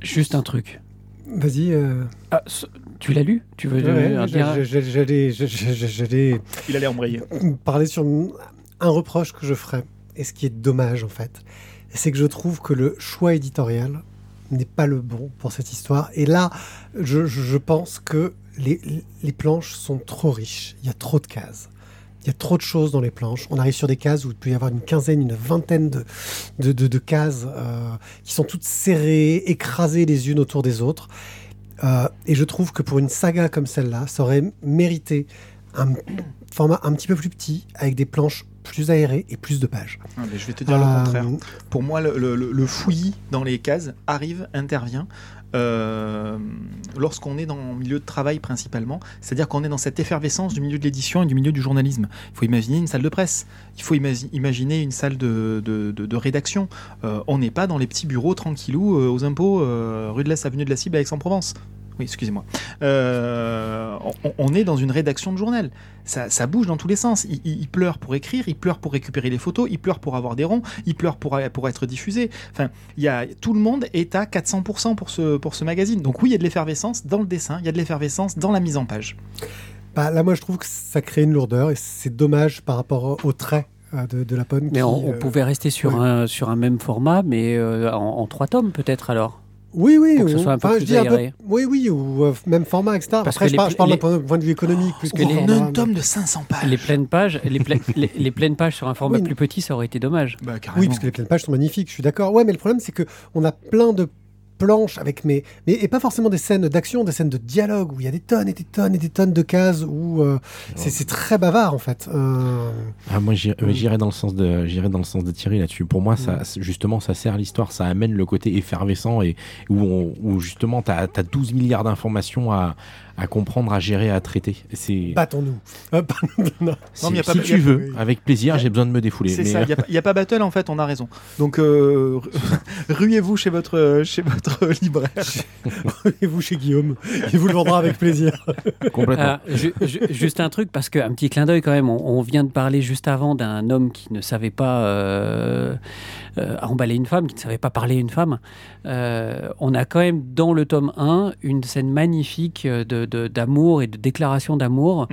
Juste un truc. Vas-y. euh, Ah, ce- tu l'as lu? Tu veux ouais, J'allais j'allais Il allait embrayer. parler sur un reproche que je ferais, et ce qui est dommage en fait, c'est que je trouve que le choix éditorial n'est pas le bon pour cette histoire. Et là, je, je- je pense que les, les planches sont trop riches. Il y a trop de cases. Il y a trop de choses dans les planches. On arrive sur des cases où il peut y avoir une quinzaine, une vingtaine de, de, de- de cases euh, qui sont toutes serrées, écrasées les unes autour des autres. Euh, et je trouve que pour une saga comme celle-là, ça aurait mérité un format un petit peu plus petit, avec des planches plus aérées et plus de pages. Ah, mais je vais te dire le Euh, contraire. Pour moi, le, le- le fouillis dans les cases arrive, intervient euh, lorsqu'on est dans le milieu de travail principalement. C'est-à-dire qu'on est dans cette effervescence du milieu de l'édition et du milieu du journalisme. Il faut imaginer une salle de presse. Il faut imagi- imaginer une salle de- de rédaction. Euh, on n'est pas dans les petits bureaux tranquillou euh, aux impôts, euh, rue de l'Est, avenue de la Cible, à Aix-en-Provence. Oui, excusez-moi. Euh, on, on est dans une rédaction de journal. Ça, ça bouge dans tous les sens. Il, il- il pleure pour écrire, il pleure pour récupérer les photos, il pleure pour avoir des ronds, il pleure pour, pour être diffusé. Enfin, il y a, tout le monde est à 400% pour ce, pour ce magazine. Donc oui, il y a de l'effervescence dans le dessin, il y a de l'effervescence dans la mise en page. Bah, là, moi, je trouve que ça crée une lourdeur et c'est dommage par rapport au trait euh, de, de la pomme. Mais qui, on, on euh, pouvait rester sur, ouais. un, sur un même format, mais euh, en, en trois tomes peut-être alors. Oui, oui. pour que ce ou- soit un peu enfin, plus un peu- aéré. oui, oui, ou euh, même format, etc. Parce Après, que je les pla- je parle d'un les- point, point de vue économique plus que que les- format, un tome de 500 pages. Les pleines pages, les, pla- [laughs] les, les pleines pages sur un format Oui. plus petit, ça aurait été dommage. Bah, carrément. Oui, parce que les pleines pages sont magnifiques, je suis d'accord. Ouais, mais le problème, c'est que on a plein de planches avec mes, mais et pas forcément des scènes d'action, des scènes de dialogue où il y a des tonnes et des tonnes et des tonnes de cases où euh, c'est c'est très bavard en fait. Euh, Ah, moi, j'irais euh, dans le sens de, j'irais dans le sens de Thierry là-dessus. Pour moi, ça, justement, ça sert l'histoire, ça amène le côté effervescent et où, on- où justement, t'as as 12 milliards d'informations à, à comprendre, à gérer, à traiter. C'est, Battons-nous. Euh, non. si, Non, mais y a pas- si y a- tu veux, oui. avec plaisir, j'ai besoin de me défouler. C'est ça, euh, il n'y a, pas battle en fait, on a raison. Donc euh, [laughs] ruez-vous chez votre, chez votre [laughs] libraire. [laughs] Et vous chez Guillaume, il vous le vendra avec plaisir. complètement. Ah, ju- ju- juste un truc, parce qu'un petit clin d'œil quand même, on, on vient de parler juste avant d'un homme qui ne savait pas euh, euh, emballer une femme, qui ne savait pas parler une femme. Euh, on a quand même dans le tome 1 une scène magnifique de- de- d'amour et de déclaration d'amour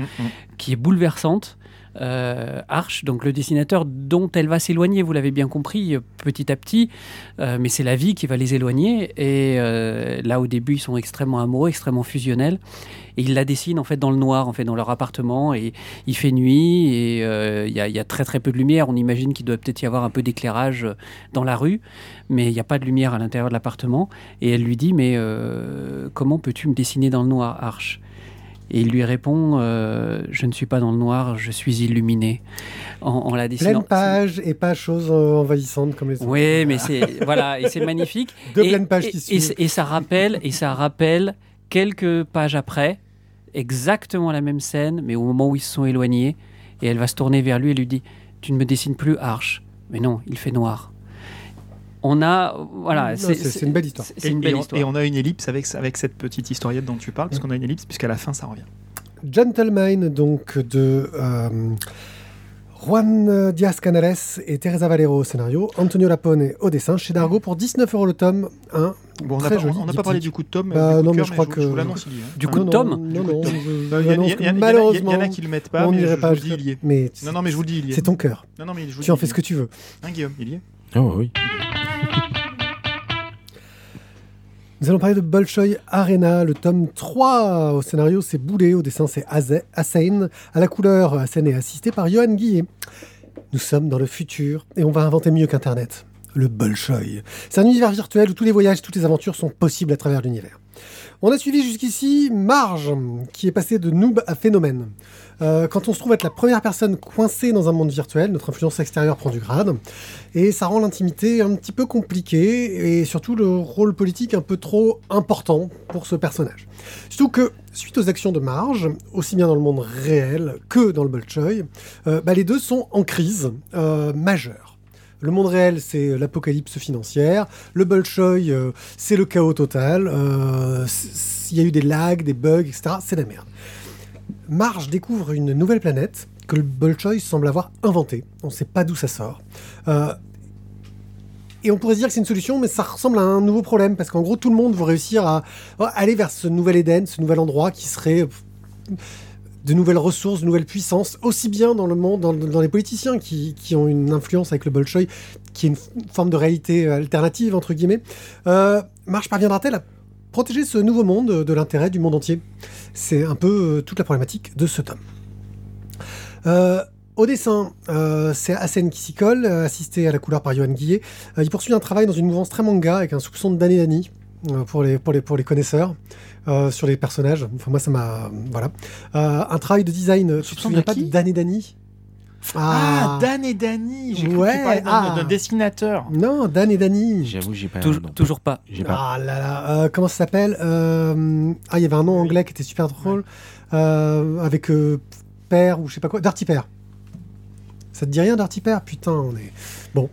qui est bouleversante. Euh, Arch, donc le dessinateur dont elle va s'éloigner, vous l'avez bien compris, euh, petit à petit, Euh, mais c'est la vie qui va les éloigner. Et euh, là, au début, ils sont extrêmement amoureux, extrêmement fusionnels. Et il la dessine en fait dans le noir, en fait dans leur appartement. Et il fait nuit et il y, a- très très peu de lumière. On imagine qu'il doit peut-être y avoir un peu d'éclairage dans la rue, mais il n'y a pas de lumière à l'intérieur de l'appartement. Et elle lui dit mais comment peux-tu me dessiner dans le noir, Arch Et il lui répond euh, je ne suis pas dans le noir, je suis illuminé. En, en la dessinant. Pleine page et pas chose euh, envahissante comme les autres. Oui, mais c'est [laughs] voilà, et c'est magnifique. Deux et, pleines pages et- qui et, suivent. et ça rappelle, et ça rappelle quelques pages après, exactement la même scène, mais au moment où ils se sont éloignés, et elle va se tourner vers lui et lui dit "Tu ne me dessines plus, Arche." Mais non, il fait noir. On a, voilà, c'est une belle histoire. C'est une belle et on, histoire. et on a une ellipse avec, avec cette petite historiette dont tu parles, parce qu'on a une ellipse, puisqu'à la fin ça revient. Gentleman, donc de euh, Juan Diaz Canales et Teresa Valero au scénario, Antonio Lapone au dessin, chez Dargo pour 19 euros le tome 1. Bon, on n'a Très pas, joli, on n'a pas diptyque. parlé du coup de Tom. Bah, du non, coup de mais je crois que- hein. Du Ah, coup de non, Tom Non, non, je- Euh, Il y, malheureusement, en a qui le mettent pas, on mais je, pas vous dis, il y est. Mais Non, non, mais je vous le dis, il y est. c'est ton cœur. Non, non, mais je vous Tu en fais ce que tu veux. est. Hein, Guillaume, il y est. Oh oui. Nous allons parler de Bolshoi Arena, le tome 3. Au scénario, c'est Boulet. Au dessin, c'est Hussein. À la couleur, Hussein est assisté par Johan Guillet. Nous sommes dans le futur et on va inventer mieux qu'Internet. Le Bolshoi. C'est un univers virtuel où tous les voyages, toutes les aventures sont possibles à travers l'univers. On a suivi jusqu'ici Marge, qui est passé de noob à phénomène. Euh, quand on se trouve être la première personne coincée dans un monde virtuel, notre influence extérieure prend du grade, et ça rend l'intimité un petit peu compliquée, et surtout le rôle politique un peu trop important pour ce personnage. Surtout que, suite aux actions de Marge, aussi bien dans le monde réel que dans le Bolshoi, euh, bah, les deux sont en crise euh, majeure. Le monde réel, c'est l'apocalypse financière. Le Bolshoi, euh, c'est le chaos total. Il y a eu des lags, des bugs, etc. C'est la merde. Marge découvre une nouvelle planète que le Bolshoi semble avoir inventée. On ne sait pas d'où ça sort. Euh, et on pourrait se dire que c'est une solution, mais ça ressemble à un nouveau problème, parce qu'en gros, tout le monde veut réussir à aller vers ce nouvel Éden, ce nouvel endroit qui serait de nouvelles ressources, de nouvelles puissances, aussi bien dans le monde, dans, dans les politiciens qui, ont une influence avec le Bolshoi, qui est une forme de réalité alternative, entre guillemets. Euh, Marge parviendra-t-elle à protéger ce nouveau monde de l'intérêt du monde entier C'est un peu euh, toute la problématique de ce tome. Euh, au dessin, euh, c'est Hassen qui s'y colle, assisté à la couleur par Johan Guillet. Euh, il poursuit un travail dans une mouvance très manga avec un soupçon de Dani euh, pour, les, pour, les, pour les connaisseurs sur les personnages. Enfin, moi, ça m'a. Voilà. Un travail de design. Tu te Soupçon souviens de pas qui? de Dani Ah, Dan et Danny J'ai cru Ouais, que tu parlais d'un ah. d'un dessinateur. Non, Dan et Dani. J'avoue, j'ai pas. Toujours, non, toujours pas. J'ai pas. Ah là là, euh, comment ça s'appelle Euh, Ah, il y avait un nom anglais qui était super drôle, euh, avec euh, Père ou je sais pas quoi, Dirty Père. Ça te dit rien, Dirty Père? Putain, on est. Bon.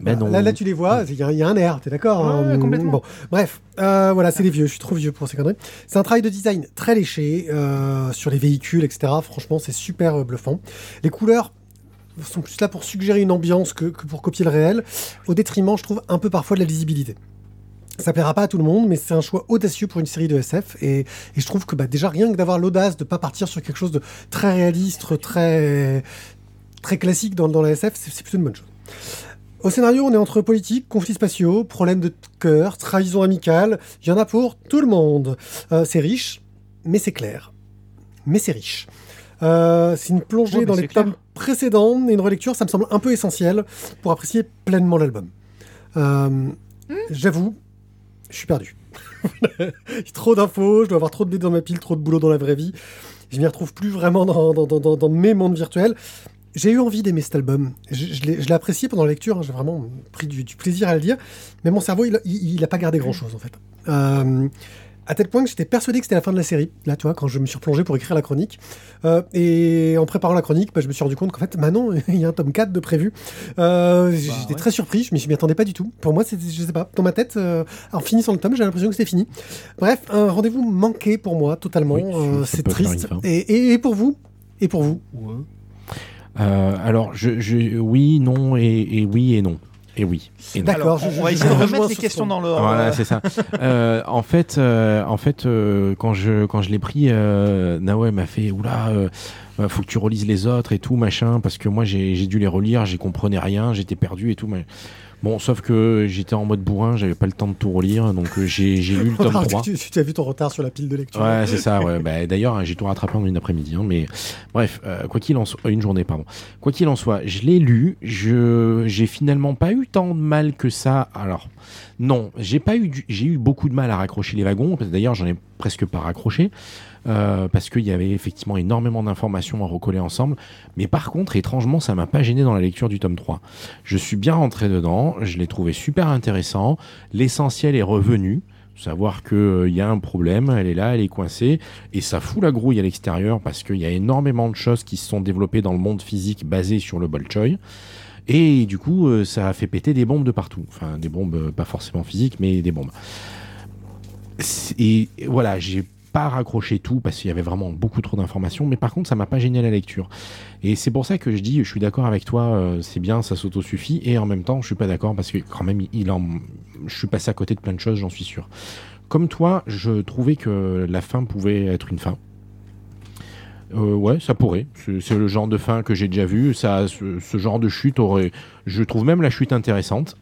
Ben non. Là, là, tu les vois, il y, a- il y a un air, t'es d'accord Ouais, hein complètement. Bon, bref, euh, voilà, c'est les vieux, je suis trop vieux pour ces conneries. C'est un travail de design très léché, euh, sur les véhicules, etc. Franchement, c'est super bluffant. Les couleurs sont plus là pour suggérer une ambiance que, que pour copier le réel, au détriment, je trouve, un peu parfois de la lisibilité. Ça plaira pas à tout le monde, mais c'est un choix audacieux pour une série de SF. Et, et je trouve que bah, déjà, rien que d'avoir l'audace de pas partir sur quelque chose de très réaliste, très, très classique dans, dans la SF, c'est c'est plutôt une bonne chose. Au scénario, on est entre politique, conflits spatiaux, problèmes de cœur, trahison amicale. Il y en a pour tout le monde. Euh, c'est riche, mais c'est clair. Mais c'est riche. Euh, c'est une plongée Ouais, mais dans les clair. tomes précédents et une relecture, ça me semble un peu essentiel pour apprécier pleinement l'album. Euh, Hmm. J'avoue, je suis perdu. [laughs] Trop d'infos, je dois avoir trop de dés dans ma pile, trop de boulot dans la vraie vie. Je m'y retrouve plus vraiment dans, dans- dans- dans- dans mes mondes virtuels. J'ai eu envie d'aimer cet album. Je, je l'ai apprécié pendant la lecture, hein, j'ai vraiment pris du, du plaisir à le lire. Mais mon cerveau, il, a- il, il a pas gardé grand-chose en fait. Euh, à tel point que j'étais persuadé que c'était la fin de la série. Là, tu vois, quand je me suis replongé pour écrire la chronique. Euh, et en préparant la chronique, bah, je me suis rendu compte qu'en fait, maintenant, [laughs] il y a un tome 4 de prévu. Euh, J'étais ouais. très surpris, je m'y je m'y attendais pas du tout. Pour moi, c'était, je sais pas, dans ma tête, euh, en finissant le tome, j'ai l'impression que c'était fini. Bref, un rendez-vous manqué pour moi, totalement. Oui, c'est triste. une fin. Et, et- et pour vous? Et pour vous? Alors, je, je- oui, non et, et oui et non. Et oui. Et non. D'accord, on va essayer de remettre les questions dans l'ordre. Voilà, c'est ça. [laughs] Euh, en fait, euh, en fait, euh, quand je quand je l'ai pris, euh, Naoé m'a fait oula, euh, euh, faut que tu relises les autres et tout machin, parce que moi j'ai j'ai dû les relire, j'y comprenais rien, j'étais perdu et tout. Mais... Bon, sauf que j'étais en mode bourrin, j'avais pas le temps de tout relire, donc euh, j'ai lu le tome Regarde, 3. tu, tu as vu ton retard sur la pile de lecture. Ouais, c'est ça. Ouais. Bah, D'ailleurs, hein, j'ai tout rattrapé en une après-midi. hein, mais bref, euh, quoi qu'il en soit, une journée, pardon. Quoi qu'il en soit, je l'ai lu. Je j'ai finalement pas eu tant de mal que ça. Alors, non, j'ai pas eu, du- j'ai eu beaucoup de mal à raccrocher les wagons. D'ailleurs, j'en ai presque pas raccroché. Euh, parce qu'il y avait effectivement énormément d'informations à recoller ensemble. Mais par contre, étrangement, ça m'a pas gêné dans la lecture du tome 3. Je suis bien rentré dedans, je l'ai trouvé super intéressant. L'essentiel est revenu. Savoir qu'il y a un problème, elle est là, elle est coincée, et ça fout la grouille à l'extérieur parce qu'il y a énormément de choses qui se sont développées dans le monde physique basées sur le Bolchoy. Et du coup, euh, ça a fait péter des bombes de partout. Enfin, des bombes euh, pas forcément physiques, mais des bombes. Et voilà, j'ai pas raccroché tout parce qu'il y avait vraiment beaucoup trop d'informations, mais par contre, ça m'a pas gêné la lecture. Et c'est pour ça que je dis, je suis d'accord avec toi, euh, c'est bien, ça s'auto-suffit, et en même temps, je suis pas d'accord parce que quand même, il en, je suis passé à côté de plein de choses, j'en suis sûr. Comme toi, je trouvais que la fin pouvait être une fin. Euh, ouais, ça pourrait. C'est le genre de fin que j'ai déjà vu. Ça, ce, genre de chute aurait. Je trouve même la chute intéressante.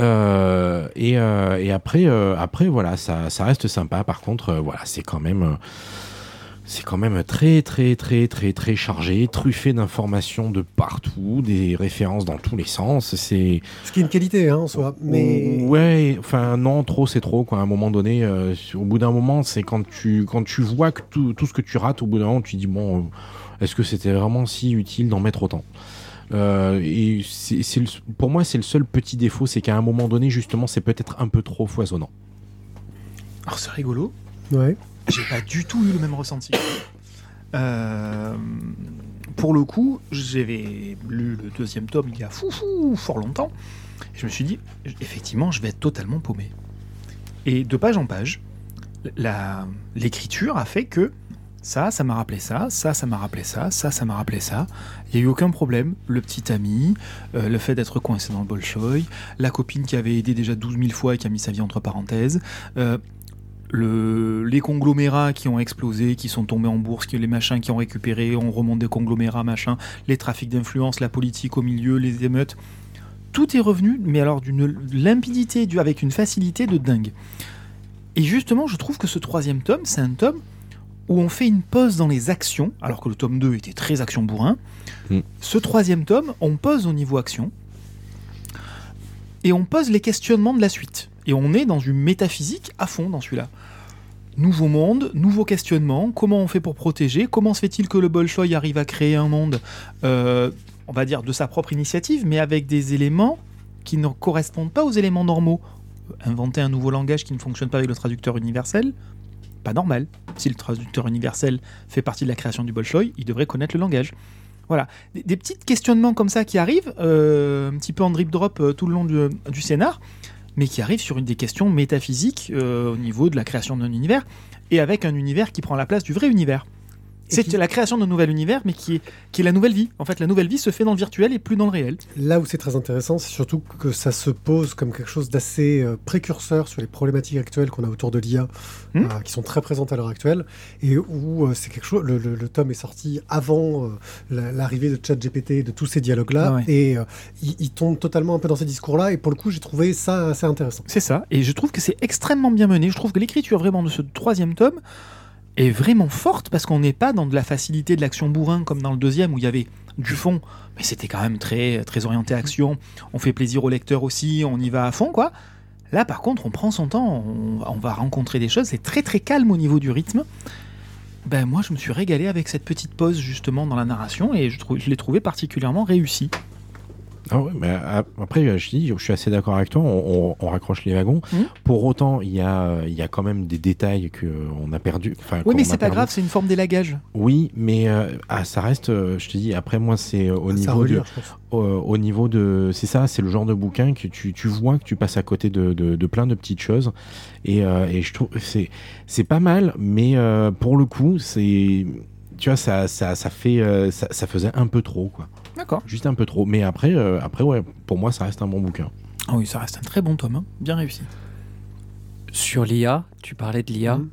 Euh, et, euh, et, après, après voilà, ça, ça, reste sympa. Par contre, voilà, c'est quand même c'est quand même très très très très très chargé, truffé d'informations de partout, des références dans tous les sens. C'est ce qui est une qualité hein, en soi. Mais ouais, enfin non, trop c'est trop quoi. À un moment donné, euh, au bout d'un moment, c'est quand tu quand tu vois que tout, tout, ce que tu rates, au bout d'un moment, tu dis bon, euh, est-ce que c'était vraiment si utile d'en mettre autant? Euh, et c'est, pour moi, c'est le seul petit défaut, c'est qu'à un moment donné, justement, c'est peut-être un peu trop foisonnant. Alors c'est rigolo. Ouais j'ai pas du tout eu le même ressenti. Euh, pour le coup, j'avais lu le deuxième tome il y a fou, fou fort longtemps. Et je me suis dit, effectivement, je vais être totalement paumé. Et de page en page, l'écriture a fait que ça, ça m'a rappelé ça, ça, ça m'a rappelé ça, ça, ça m'a rappelé ça. Il n'y a eu aucun problème. Le petit ami, euh, le fait d'être coincé dans le Bolshoi, la copine qui avait aidé déjà 12 000 fois et qui a mis sa vie entre parenthèses, euh, les conglomérats qui ont explosé, qui sont tombés en bourse, les machins qui ont récupéré, on remonte des conglomérats, machin, les trafics d'influence, la politique au milieu, les émeutes. Tout est revenu, mais alors d'une limpidité, avec une facilité de dingue. Et justement, je trouve que ce troisième tome, c'est un tome où on fait une pause dans les actions, alors que le tome 2 était très action bourrin. Mm. Ce troisième tome, on pose au niveau action, et on pose les questionnements de la suite. Et on est dans une métaphysique à fond dans celui-là. Nouveau monde, nouveau questionnement, comment on fait pour protéger, comment se fait-il que le Bolshoi arrive à créer un monde, euh, on va dire, de sa propre initiative, mais avec des éléments qui ne correspondent pas aux éléments normaux. Inventer un nouveau langage qui ne fonctionne pas avec le traducteur universel, pas normal. Si le traducteur universel fait partie de la création du Bolshoi, il devrait connaître le langage. Voilà, des, petits questionnements comme ça qui arrivent, euh, un petit peu en drip drop euh, tout le long du scénar, mais qui arrive sur une des questions métaphysiques euh, au niveau de la création d'un univers, et avec un univers qui prend la place du vrai univers. C'est la création d'un nouvel univers, mais qui est, qui est la nouvelle vie. En fait, la nouvelle vie se fait dans le virtuel et plus dans le réel. Là où c'est très intéressant, c'est surtout que ça se pose comme quelque chose d'assez euh, précurseur sur les problématiques actuelles qu'on a autour de l'IA, hmm euh, qui sont très présentes à l'heure actuelle, et où euh, c'est quelque chose. Le, tome est sorti avant l'arrivée de ChatGPT, de tous ces dialogues-là, et il, il, tombe totalement un peu dans ces discours-là. Et pour le coup, j'ai trouvé ça assez intéressant. C'est ça, et je trouve que c'est extrêmement bien mené. Je trouve que l'écriture vraiment de ce troisième tome est vraiment forte parce qu'on n'est pas dans de la facilité de l'action bourrin comme dans le deuxième où il y avait du fond, mais c'était quand même très, très orienté action. On fait plaisir au lecteur aussi, on y va à fond quoi. Là par contre, on prend son temps, on, va rencontrer des choses, c'est très très calme au niveau du rythme. Ben moi je me suis régalé avec cette petite pause justement dans la narration et je, je l'ai trouvé particulièrement réussi. Ah mais après, je dis, je suis assez d'accord avec toi, on, raccroche les wagons. Mmh. Pour autant, il y a, il y a quand même des détails qu'on a perdu. Oui, mais c'est pas grave, c'est une forme d'élagage. Oui, mais euh, ah, ça reste, euh, je te dis, après moi, c'est au, niveau de, au, niveau de. C'est ça, c'est le genre de bouquin que tu, tu, vois que tu passes à côté de, de, plein de petites choses. Et, euh, et je trouve c'est pas mal, mais pour le coup, c'est. Tu vois, ça, ça, ça fait, ça, ça faisait un peu trop, quoi. D'accord. Juste un peu trop. Mais après, euh, après ouais, pour moi, ça reste un bon bouquin. Ah oui, ça reste un très bon tome, hein. bien réussi. Sur l'IA, tu parlais de l'IA. Mhm.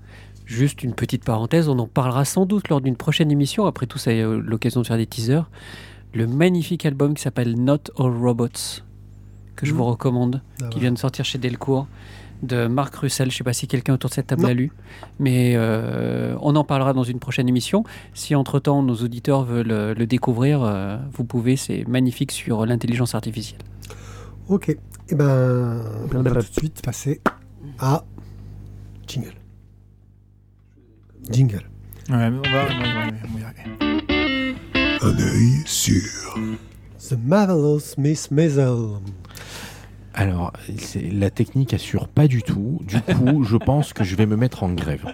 Juste une petite parenthèse, on en parlera sans doute lors d'une prochaine émission. Après tout, ça a l'occasion de faire des teasers. Le magnifique album qui s'appelle Not All Robots, que je mhm. vous recommande, ah qui vient de sortir chez Delcourt de Marc Russell. Je ne sais pas si quelqu'un autour de cette table l'a lu, mais euh, on en parlera dans une prochaine émission. Si entre-temps nos auditeurs veulent euh, le découvrir, euh, vous pouvez, c'est magnifique sur l'intelligence artificielle. Ok, et eh ben on va tout de suite passer à Jingle. Jingle. Ouais, on va, Un œil sur The Marvelous Miss Maisel. Alors, la technique assure pas du tout. Du [laughs] coup, je pense que je vais me mettre en grève.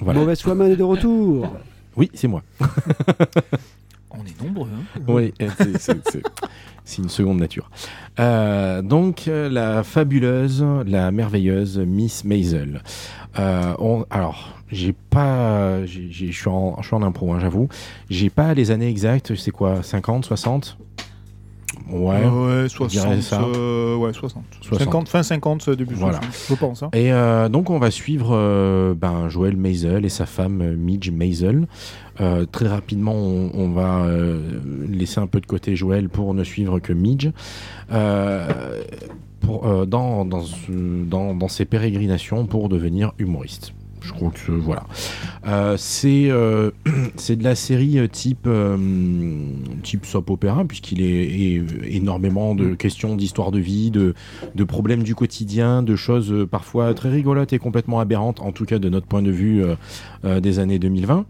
Voilà. Mauvaise foi est de retour. Oui, c'est moi. [laughs] on est nombreux. Hein. Oui, [laughs] c'est une seconde nature. Euh, donc, euh, la fabuleuse, la merveilleuse Miss Maisel. Euh, on, alors, j'ai pas. Je suis en, en impro, hein, j'avoue. J'ai pas les années exactes, c'est quoi 50, 60 Ouais, ouais 60, ça. ouais, 60. 50, fin 50, début voilà. 60, je pense. Hein. Et donc, on va suivre ben, Joël Maisel et sa femme Midge Maisel. Euh, très rapidement, on, va euh, laisser un peu de côté Joël pour ne suivre que Midge. Euh, pour, dans, dans, dans, ses pérégrinations pour devenir humoriste. Je crois que voilà. c'est [clears throat] c'est de la série type type soap opéra puisqu'il est, énormément de questions d'histoire de vie, de, de problèmes du quotidien, de choses parfois très rigolotes et complètement aberrantes, en tout cas de notre point de vue des années 2020.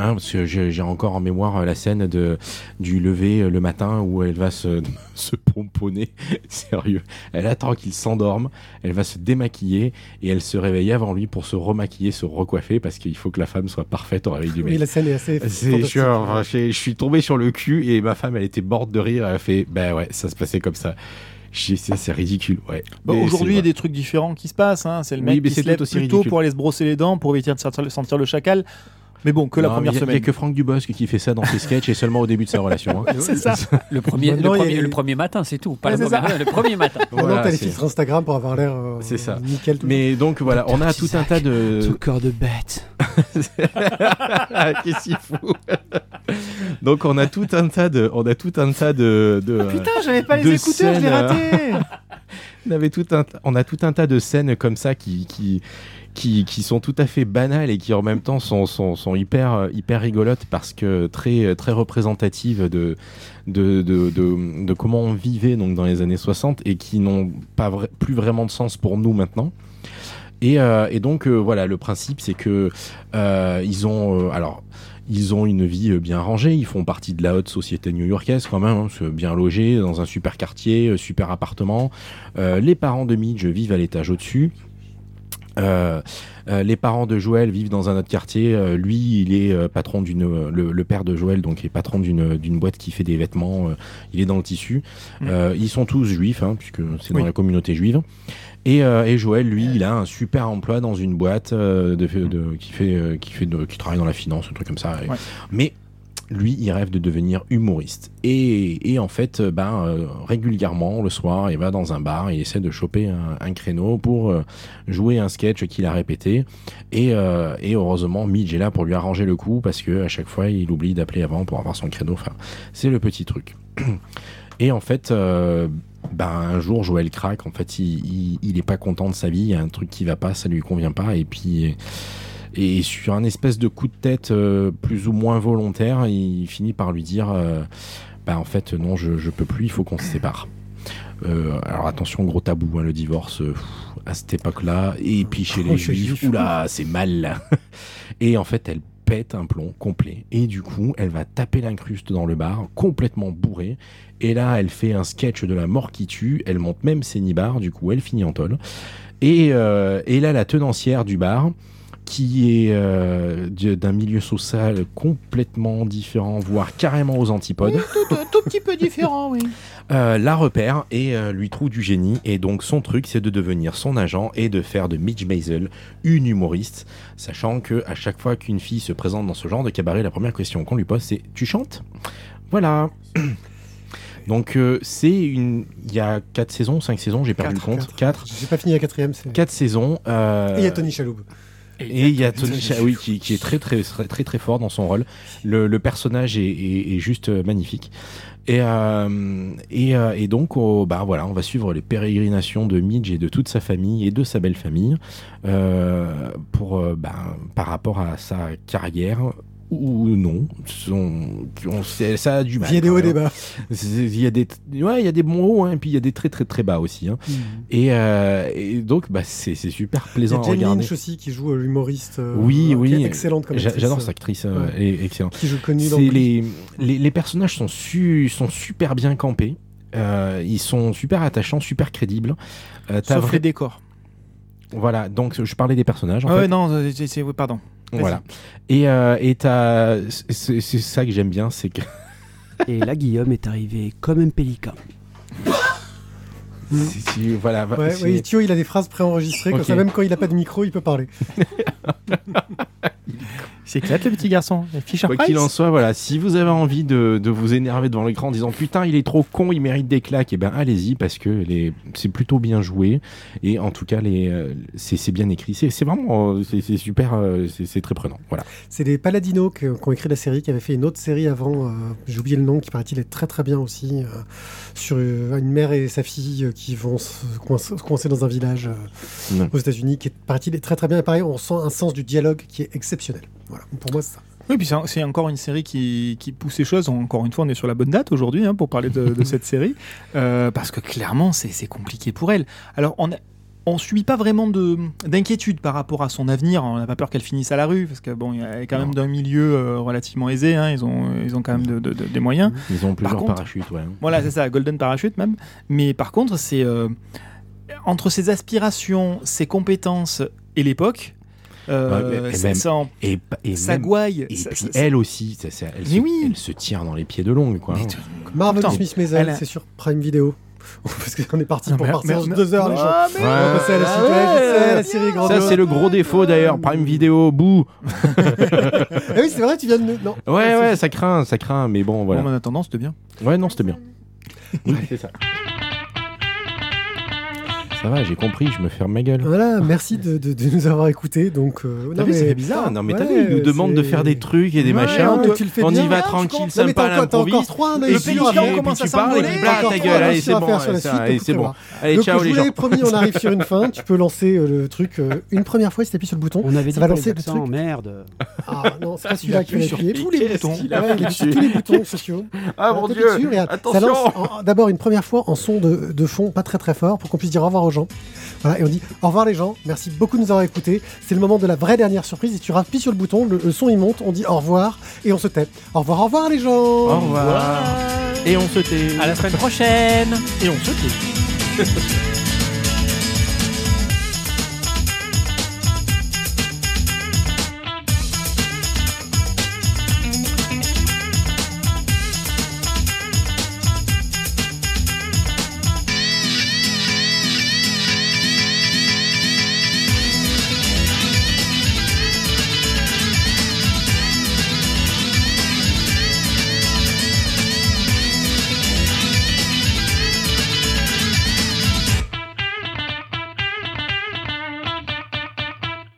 Hein, parce que j'ai encore en mémoire euh, la scène de, du lever euh, le matin où elle va se, [laughs] se pomponner. [laughs] Sérieux. Elle attend qu'il s'endorme, elle va se démaquiller et elle se réveille avant lui pour se remaquiller, se recoiffer parce qu'il faut que la femme soit parfaite au réveil du mec. Oui, la scène est assez. je, suis tombé sur le cul et ma femme, elle était morte de rire. Elle a fait, ben ouais, ça se passait comme ça. C'est ridicule, ouais. Bah, aujourd'hui, il y a des trucs différents qui se passent. Hein. C'est le mec qui se lève aussi plutôt pour aller se brosser les dents, pour éviter de sentir le chacal. Mais bon, que la première semaine. Il n'y a que Franck Dubosc qui fait ça dans ses sketchs et seulement au début de sa relation. Hein. [laughs] c'est ça. [laughs] Le premier, le, premier, le, premier, matin, c'est tout. Pas le, premier, le premier matin. [laughs] Voilà, t'as les filtres Instagram pour avoir l'air euh, c'est ça. nickel. Tout Mais donc voilà, on a tout un tas de. Tout corps de bête. Qu'est-ce qu'il fout Donc on a tout un tas de. On a tout un tas de. de ah, putain, j'avais pas les écouteurs, je l'ai raté. on, avait tout un, on a tout un tas de scènes comme ça qui, qui, qui, sont tout à fait banales et qui en même temps sont, hyper, rigolotes parce que très, représentatives de, comment on vivait donc, dans les années 60 et qui n'ont plus vraiment de sens pour nous maintenant. Et, euh, donc euh, voilà, le principe c'est que euh, ils ont alors ils ont une vie bien rangée, ils font partie de la haute société new-yorkaise quand même, hein, bien logés dans un super quartier, super appartement. les parents de Midge vivent à l'étage au-dessus. Euh, euh, les parents de Joël vivent dans un autre quartier. Euh, lui, il est patron d'une. Le, père de Joël, donc, est patron d'une boîte qui fait des vêtements. il est dans le tissu. Mm. ils sont tous juifs, hein, puisque c'est dans la communauté juive. Et, Joël, lui, il a un super emploi dans une boîte de, de, qui fait, qui fait, de, qui travaille dans la finance, un truc comme ça. Mais lui, il rêve de devenir humoriste. Et, en fait, euh, ben, euh, régulièrement, le soir, il va dans un bar, il essaie de choper un, créneau pour euh, jouer un sketch qu'il a répété. Et, heureusement, Midge est là pour lui arranger le coup parce que à chaque fois, il oublie d'appeler avant pour avoir son créneau. C'est le petit truc. [clears throat] Et en fait, ben, un jour, Joël craque. En fait, il, il, est pas content de sa vie. Il y a un truc qui va pas, ça lui convient pas. Et puis et sur un espèce de coup de tête euh, plus ou moins volontaire, il finit par lui dire euh, Bah, en fait, non, je, je peux plus, il faut qu'on se sépare. Euh, alors attention, gros tabou, hein, le divorce à cette époque-là. Et puis chez les juifs, oula, c'est mal. [laughs] et en fait, elle pète un plomb complet. Et du coup, elle va taper l'incruste dans le bar, complètement bourrée. Et là, elle fait un sketch de la mort qui tue. Elle monte même ses nibards, du coup, elle finit en tôle. Et, et là, la tenancière du bar, qui est euh, d'un milieu social complètement différent, voire carrément aux antipodes. tout, tout, petit peu différent, oui. [laughs] Euh, la repère et euh, lui trouve du génie. Et donc son truc, c'est de devenir son agent et de faire de Mitch Maisel une humoriste, sachant que à chaque fois qu'une fille se présente dans ce genre de cabaret, la première question qu'on lui pose, c'est "Tu chantes? Voilà. [clears throat] Donc c'est une, il y a 4 saisons, 5 saisons, j'ai perdu le compte. 4. J'ai pas fini la quatrième. 4 saisons. Et il y a Tony Chaloub. Et il y a Tony oui, qui, qui, est très très très très fort dans son rôle. Le, le personnage est, est, est, juste euh, magnifique. Et, euh, et, euh, et, donc, oh, bah voilà, on va suivre les pérégrinations de Midge et de toute sa famille et de sa belle famille euh, pour, bah, par rapport à sa carrière ou non. ça a du mal. Il y a des hauts et des bas. Il y a des, ouais, il y a des bons hauts, hein, et puis il y a des très très très bas aussi. Hein. Mm. Et, euh, et, donc, bah, c'est super plaisant il y a à regarder. Lynch aussi qui joue l'humoriste. Euh, oui, oui. excellente comme J'adore cette actrice, euh, elle est excellente. Qui joue connu dans les, les, les, personnages sont, su, sont super bien campés. ils sont super attachants, super crédibles. Sauf les décors. Voilà, donc je parlais des personnages. En ah ouais, non, c'est, pardon. Voilà. Et euh, et t'as- c'est ça que j'aime bien, c'est que [laughs] Et là, Guillaume est arrivé comme un pélican. [laughs] c'est- tu- voilà. va- Ouais, ouais, Thio, il a des phrases préenregistrées, comme Ok. ça, même quand il n'a pas de micro, il peut parler. [laughs] Il s'éclate le petit garçon. Fisher Quoi qu'il en soit, voilà, si vous avez envie de, de vous énerver devant l'écran en disant putain il est trop con, il mérite des claques, et ben allez-y parce que les- c'est plutôt bien joué et en tout cas les euh, c'est c'est bien écrit, c'est c'est vraiment euh, c'est c'est super, euh, c'est c'est très prenant. Voilà. C'est les Paladinos qui, ont écrit la série, qui avaient fait une autre série avant, euh, j'ai oublié le nom, qui paraît-il est très très bien aussi, euh, sur une mère et sa fille qui vont se coincer, dans un village euh, aux États-Unis, qui est, paraît-il est très très bien. Et pareil, on sent un sens du dialogue qui est exceptionnel. Voilà, pour moi c'est ça. Oui, puis c'est encore une série qui, qui pousse les choses. Encore une fois, on est sur la bonne date aujourd'hui hein, pour parler de, de cette [laughs] série. Euh, parce que clairement, c'est compliqué pour elle. Alors, on on subit pas vraiment de- d'inquiétude par rapport à son avenir. On n'a pas peur qu'elle finisse à la rue, parce que bon, il est quand même d'un milieu euh, relativement aisé. hein. Ils, ont, ils ont quand même de- de- de- des moyens. Ils ont plusieurs contre- parachutes, ouais. Voilà, c'est ça, Golden Parachute même. Mais par contre, c'est euh, entre ses aspirations, ses compétences et l'époque, euh, et ça, même- ça en- Et, pa- et ça même- gouaille. et ça- puis ça- elle aussi, ça- ça- elle, Mais se, oui. elle se tire dans les pieds de longue quoi. Marvel Smith Maisel, a- c'est sur Prime Video. [laughs] Parce qu'on est parti Non, pour mais- partir deux heures, les gens. Ah, mais- On va passer à la suite. Ouais, je sais, la série est Ça c'est le gros défaut d'ailleurs, [laughs] Prime Video, bouh. [laughs] Ah oui, c'est vrai, tu viens de. nous- Non. Ouais ouais, ça craint, ça craint, mais bon voilà. Bon, en attendant, c'était bien. Ouais non c'était bien. Ouais, c'est ça. Ça va, j'ai compris, je me ferme ma gueule. Voilà, merci de, de- de nous avoir écoutés. Donc, euh, T'as non, vu, ça mais- fait bizarre. Non, mais t'as Ouais, vu, il nous demande de c'est- faire des trucs et des Ouais, machins. mais tu le fais on bien, y va tranquille. Non, sympa, t'as à t'as l'improviste. a Et puis, commence à s'envoler. ta gueule, on a allez, c'est bon, allez, c'est bon. Allez, ciao les vous gens. promis, on arrive sur une fin. Tu peux lancer euh, le truc euh, une première fois si t'appuies sur le bouton. On avait Ça dit lancer le truc. merde. Ah non, c'est pas [laughs] celui-là qui sur appuyer. Tous les boutons. a il sur tous les boutons sociaux. Ah mon dieu, attention. d'abord une première fois en son de, de fond, pas très très fort, pour qu'on puisse dire au revoir aux gens. Voilà, et on dit au revoir les gens, merci beaucoup de nous avoir écoutés. C'est le moment de la vraie dernière surprise. Et tu appuies sur le bouton, le, le son il monte, on dit au revoir et on se tait. Au revoir, au revoir les gens. Au revoir. Et on se tait. À la semaine prochaine Et on se tait. [laughs]